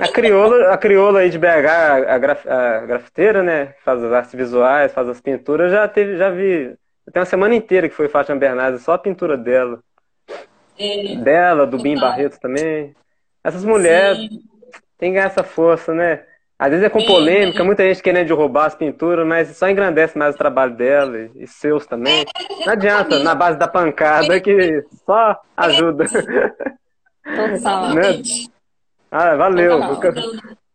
A: A crioula, a crioula aí de BH, a, graf, a grafiteira, né? Faz as artes visuais, faz as pinturas, já teve, já vi. Tem uma semana inteira que foi Fátima Bernardes, só a pintura dela. É, dela, do Bim Barreto também. Essas mulheres têm que ganhar essa força, né? Às vezes é com polêmica, muita gente querendo roubar as pinturas, mas só engrandece mais o trabalho dela e, seus também. Não adianta, na base da pancada, que só ajuda.
D: Total. né?
A: Ah, valeu.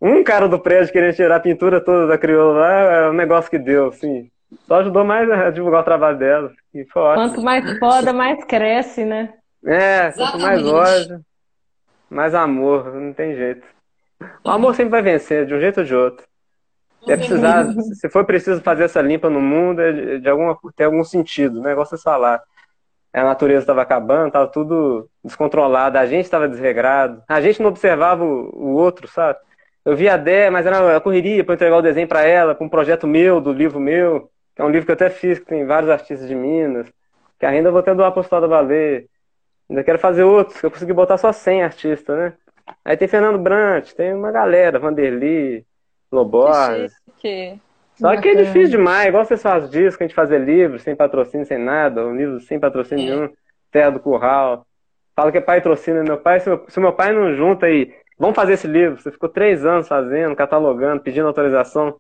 A: Um cara do prédio querendo tirar a pintura toda da crioula lá, é um negócio que deu, assim. Só ajudou mais a divulgar o trabalho dela. E foi ótimo.
B: Quanto mais foda, mais cresce, né?
A: É, quanto mais loja, mais amor, não tem jeito. O amor sempre vai vencer, de um jeito ou de outro. Se, é precisar, se for preciso fazer essa limpa no mundo, é de alguma, tem algum sentido, né? Igual você falar a natureza estava acabando, estava tudo descontrolado, a gente estava desregrado, a gente não observava o, o outro, sabe? Eu via a Dé, mas era correria para entregar o desenho para ela, para um projeto meu, do livro meu, que é um livro que eu até fiz, que tem vários artistas de Minas, que ainda vou ter doar postado a valer. Ainda quero fazer outros, que eu consegui botar só 100 artistas, né? Aí tem Fernando Brant, tem uma galera, Vanderly, Loborges. Que só que é difícil demais, igual vocês fazem disco, a gente fazer livro sem patrocínio, sem nada, um livro sem patrocínio é. nenhum, Terra do Curral. Fala que é patrocínio, meu pai, se meu, se meu pai não junta aí, vamos fazer esse livro. Você ficou três anos fazendo, catalogando, pedindo autorização.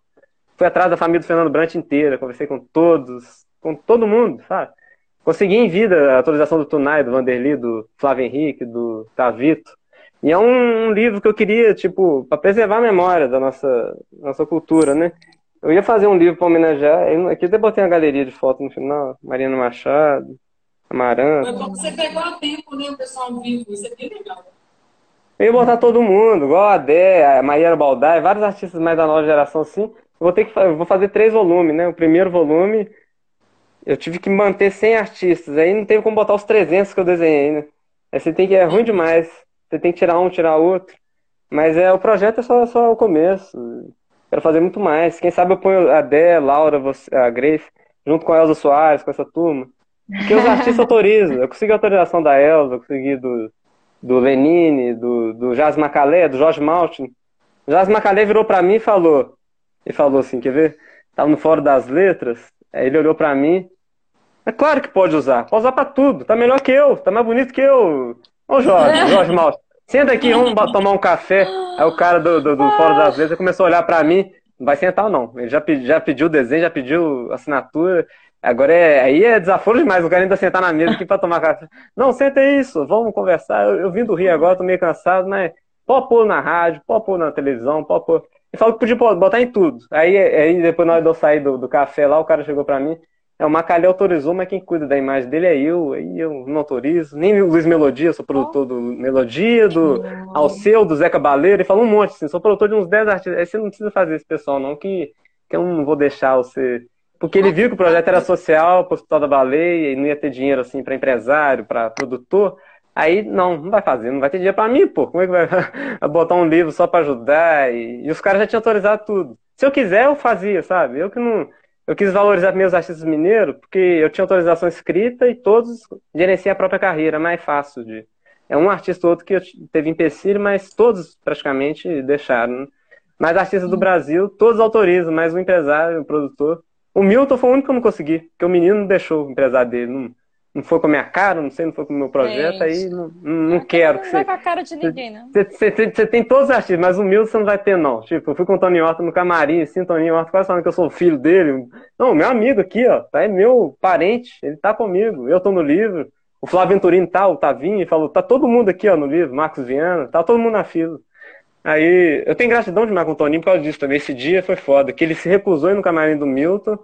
A: Fui atrás da família do Fernando Brant inteira, conversei com todos, com todo mundo, sabe? Consegui em vida a autorização do Tunai, do Vanderly, do Flávio Henrique, do Tavito. E é um, um livro que eu queria, tipo, para preservar a memória da nossa, nossa cultura, né? Eu ia fazer um livro para homenagear, eu, aqui até botei uma galeria de fotos no final, Mariana Machado, Amaranta.
C: Foi bom que você pegou a tempo, né, o pessoal vivo, isso é bem legal.
A: Eu ia botar todo mundo, igual a Dé, a Maíra Baldai, vários artistas mais da nova geração assim. Eu vou ter que eu vou fazer três volumes, né? O primeiro volume eu tive que manter 100 artistas, aí não teve como botar os 300 que eu desenhei, né? Aí você tem que é ruim demais. Você tem que tirar um, tirar outro. Mas é o projeto é só, só o começo. Quero fazer muito mais. Quem sabe eu ponho a Dé, a Laura, você, a Grace, junto com a Elza Soares, com essa turma. Porque os artistas autorizam. Eu consegui a autorização da Elza, eu consegui do, do Lenine, do, do Jazz Macalé, do Jorge Maltin. O Jazz Macalé virou para mim e falou. E falou assim, quer ver? Tava no Fórum das Letras, aí ele olhou para mim. É claro que pode usar, pode usar para tudo. Tá melhor que eu, tá mais bonito que eu. Ô Jorge, Jorge Maltin. Senta aqui, vamos tomar um café. Aí o cara do, do, do Fórum das Letras começou a olhar para mim. Não vai sentar, não. Ele já, pedi, já pediu o desenho, já pediu assinatura. Agora é, aí é desaforo demais. O cara ainda sentar na mesa aqui para tomar café. Não, senta isso, vamos conversar. Eu, eu vim do Rio agora, tô meio cansado, mas pode pôr na rádio, pode pôr na televisão, pode pôr. Ele falou que podia botar em tudo. Aí, aí depois, na hora de eu sair do, do café lá, o cara chegou para mim. É, o Macalé autorizou, mas quem cuida da imagem dele é eu, aí eu não autorizo. Nem o Luiz Melodia, sou produtor do Melodia, do Alceu, do Zeca Baleiro, ele falou um monte, assim, sou produtor de uns 10 artistas. Aí você não precisa fazer esse pessoal, não, que, que eu não vou deixar você. Porque ele viu que o projeto era social, para o Hospital da Baleia, e não ia ter dinheiro assim para empresário, para produtor. Aí, não, não vai fazer, não vai ter dinheiro para mim, pô. Como é que vai, vai botar um livro só para ajudar? E, e os caras já tinham autorizado tudo. Se eu quiser, eu fazia, sabe? Eu que não eu quis valorizar meus artistas mineiros porque eu tinha autorização escrita e todos gerenciam a própria carreira, mais fácil de. É um artista ou outro que teve empecilho, mas todos praticamente deixaram. Né? Mas artistas do Brasil, todos autorizam, mas o empresário, o produtor. O Milton foi o único que eu não consegui, porque o menino não deixou o empresário dele. Não, não foi com a minha cara, não sei, não foi com o meu projeto,
D: Gente.
A: aí não, não quero que
D: Não
A: você.
D: vai com a cara de ninguém, né?
A: Você, você- você- tem todos os artistas, mas o Milton você não vai ter, não. Tipo, eu fui com o Tony Horta no camarim, assim, o Tony Horta quase falando que eu sou filho dele. Não, meu amigo aqui, ó, tá, é meu parente, ele tá comigo, eu tô no livro. O Flávio Venturini tá, o Tavinho, falou, tá todo mundo aqui, ó, no livro, Marcos Viana, tá todo mundo na fila. Aí, eu tenho gratidão demais com o Toninho por causa disso também. Esse dia foi foda, que ele se recusou ir no camarim do Milton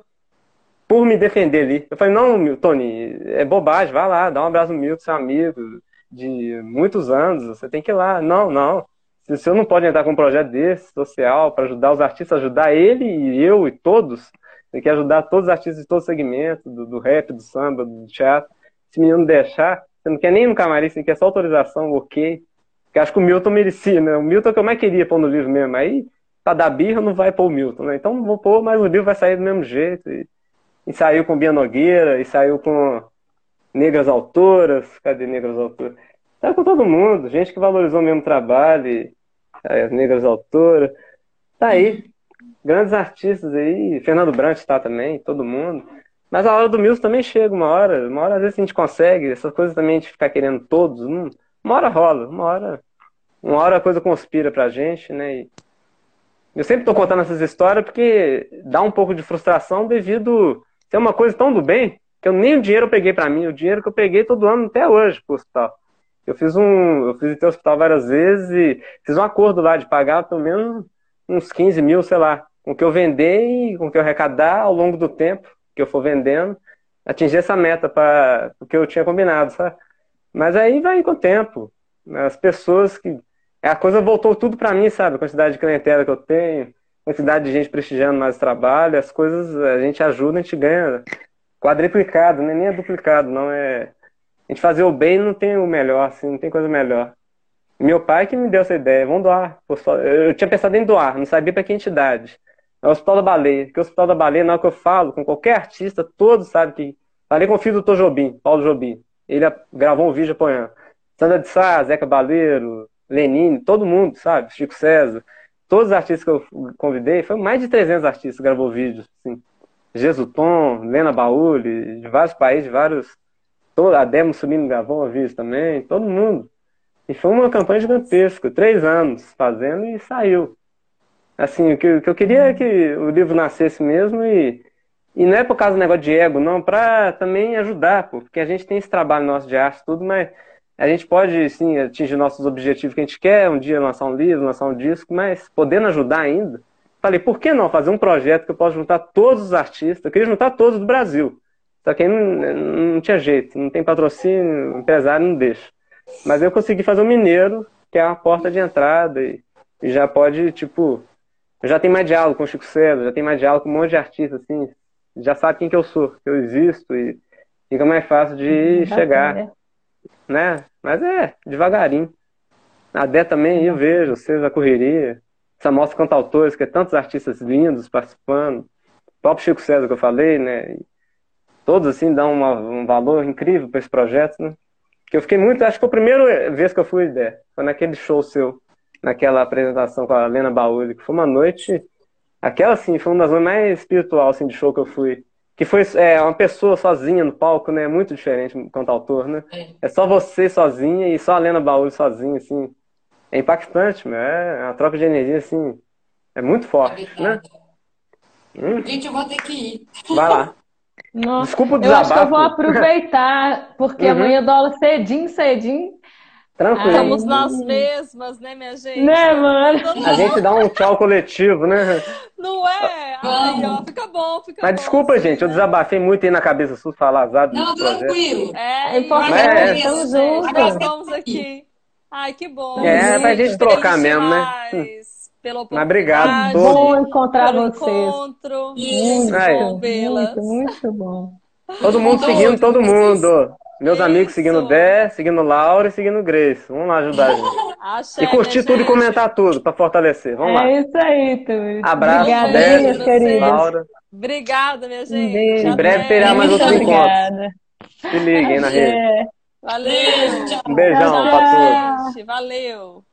A: por me defender ali. Eu falei, não, Tony, é bobagem, vai lá, dá um abraço no Milton, seu amigo de muitos anos, você tem que ir lá. Não, não. Se o senhor não pode entrar com um projeto desse, social, para ajudar os artistas, ajudar ele e eu e todos, tem que ajudar todos os artistas de todo segmento, do, do rap, do samba, do teatro. Se menino deixar, você não quer nem no camarim, você quer só autorização, ok. Porque acho que o Milton merecia, né? O Milton é que eu mais queria pôr no livro mesmo. Aí, pra dar birra, não vai pôr o Milton, né? Então não vou pôr, mas o livro vai sair do mesmo jeito. E, e saiu com Bia Nogueira, e saiu com Negras Autoras. Cadê Negras Autoras? Saiu com todo mundo, gente que valorizou o mesmo trabalho, e, as Negras Autoras. Tá aí. Grandes artistas aí, Fernando Brant tá também, todo mundo. Mas a hora do Milton também chega, uma hora. Uma hora às vezes a gente consegue, essas coisas também a gente ficar querendo todos. Uma hora rola, uma hora. Uma hora a coisa conspira pra gente, né? E eu sempre tô contando essas histórias porque dá um pouco de frustração devido ser uma coisa tão do bem que eu nem o dinheiro eu peguei pra mim, o dinheiro que eu peguei todo ano até hoje pro hospital. Eu fiz um, eu fiz o hospital várias vezes e fiz um acordo lá de pagar pelo menos uns 15 mil, sei lá, com o que eu vender e com o que eu arrecadar ao longo do tempo que eu for vendendo, atingir essa meta para o que eu tinha combinado, sabe? Mas aí vai com o tempo. As pessoas que. A coisa voltou tudo para mim, sabe? A quantidade de clientela que eu tenho, quantidade de gente prestigiando mais trabalho, as coisas a gente ajuda, a gente ganha quadriplicado, né? nem é duplicado, não é. A gente fazer o bem não tem o melhor, assim, não tem coisa melhor. Meu pai que me deu essa ideia, vamos doar. Eu tinha pensado em doar, não sabia para que entidade. É o Hospital da Baleia, porque o Hospital da Baleia, na hora que eu falo com qualquer artista, todos sabem que. Falei com o filho do Dr. Jobim, Paulo Jobim. Ele gravou um vídeo apoiando. Sandra de Sá, Zeca Baleiro, Lenine, todo mundo, sabe? Chico César. Todos os artistas que eu convidei, foi mais de 300 artistas que gravou vídeos, assim. Jesutom, Lena Baúli, de vários países, de vários. A Demo Subindo gravou um vídeo também, todo mundo. E foi uma campanha gigantesca, três anos fazendo e saiu. Assim, o que, o que eu queria é que o livro nascesse mesmo e, e não é por causa do negócio de ego, não, para também ajudar, pô, porque a gente tem esse trabalho nosso de arte tudo, mas a gente pode, sim, atingir nossos objetivos que a gente quer, um dia lançar um livro, lançar um disco, mas podendo ajudar ainda, falei, por que não fazer um projeto que eu possa juntar todos os artistas? Eu queria juntar todos do Brasil, só que aí não, não tinha jeito, não tem patrocínio, empresário não deixa. Mas eu consegui fazer o Mineiro, que é a porta de entrada, e, e já pode, tipo, já tenho mais diálogo com o Chico César, já tenho mais diálogo com um monte de artistas, assim, já sabe quem que eu sou, que eu existo, e fica mais fácil de chegar, né? né? Mas é, devagarinho. A Dé também, eu vejo, vocês, a correria, essa mostra cantautores, que é tantos artistas lindos participando, o próprio Chico César que eu falei, né? Todos, assim, dão uma, um valor incrível para esse projeto, né? Que eu fiquei muito, acho que foi a primeira vez que eu fui, Dé, foi naquele show seu, naquela apresentação com a Lena Baúli, que foi uma noite, aquela, assim, foi uma das mais espiritual, assim, de show que eu fui. Que foi é, uma pessoa sozinha no palco, né? Muito diferente do cantautor, né? É só você sozinha e só a Lena Baúli sozinha, assim. É impactante, meu. É uma troca de energia, assim. É muito forte,
C: É
A: né?
C: Hum. Gente, eu vou ter que ir.
A: Vai lá.
B: Nossa,
A: Desculpa o
B: eu acho que eu vou
A: desabafo.
B: aproveitar, porque
A: Uhum.
B: amanhã eu dou aula cedinho, cedinho.
A: Tranquilo.
D: Estamos nas mesmas, né, minha gente?
B: Né, mano?
A: A gente dá um tchau coletivo, né?
D: Não é? Ai, ó, fica bom, fica
A: Mas
D: bom.
A: desculpa,
D: assim,
A: gente, eu
D: né?
A: desabafei muito aí na cabeça sua falar azado
C: Não, tranquilo.
D: É,
B: É importante,
A: É.
B: estamos
D: gente,
B: juntos.
D: Nós estamos aqui. Ai, que bom.
A: É, pra gente trocar mesmo, né?
D: Pela
A: Mas obrigado.
B: Bom encontrar
D: pelo
B: vocês.
D: encontro.
C: Isso.
D: Vê-las.
B: Muito, muito bom.
A: Todo mundo seguindo todo mundo. Meus
D: Isso.
A: amigos seguindo Dé, seguindo Laura e seguindo Grace. Vamos lá ajudar a gente.
D: Axé,
A: E curtir tudo e
D: gente.
A: comentar tudo pra fortalecer. Vamos lá.
B: É isso aí, Túlio.
A: Abraço,
B: Obrigada,
A: Dé,
B: minhas queridas.
A: Laura.
D: Obrigada, minha gente.
B: beijo.
A: Em breve terá mais encontros.
B: obrigada.
A: Se liguem na rede.
D: Valeu.
A: Um beijão
B: tchau.
A: todos.
D: Valeu.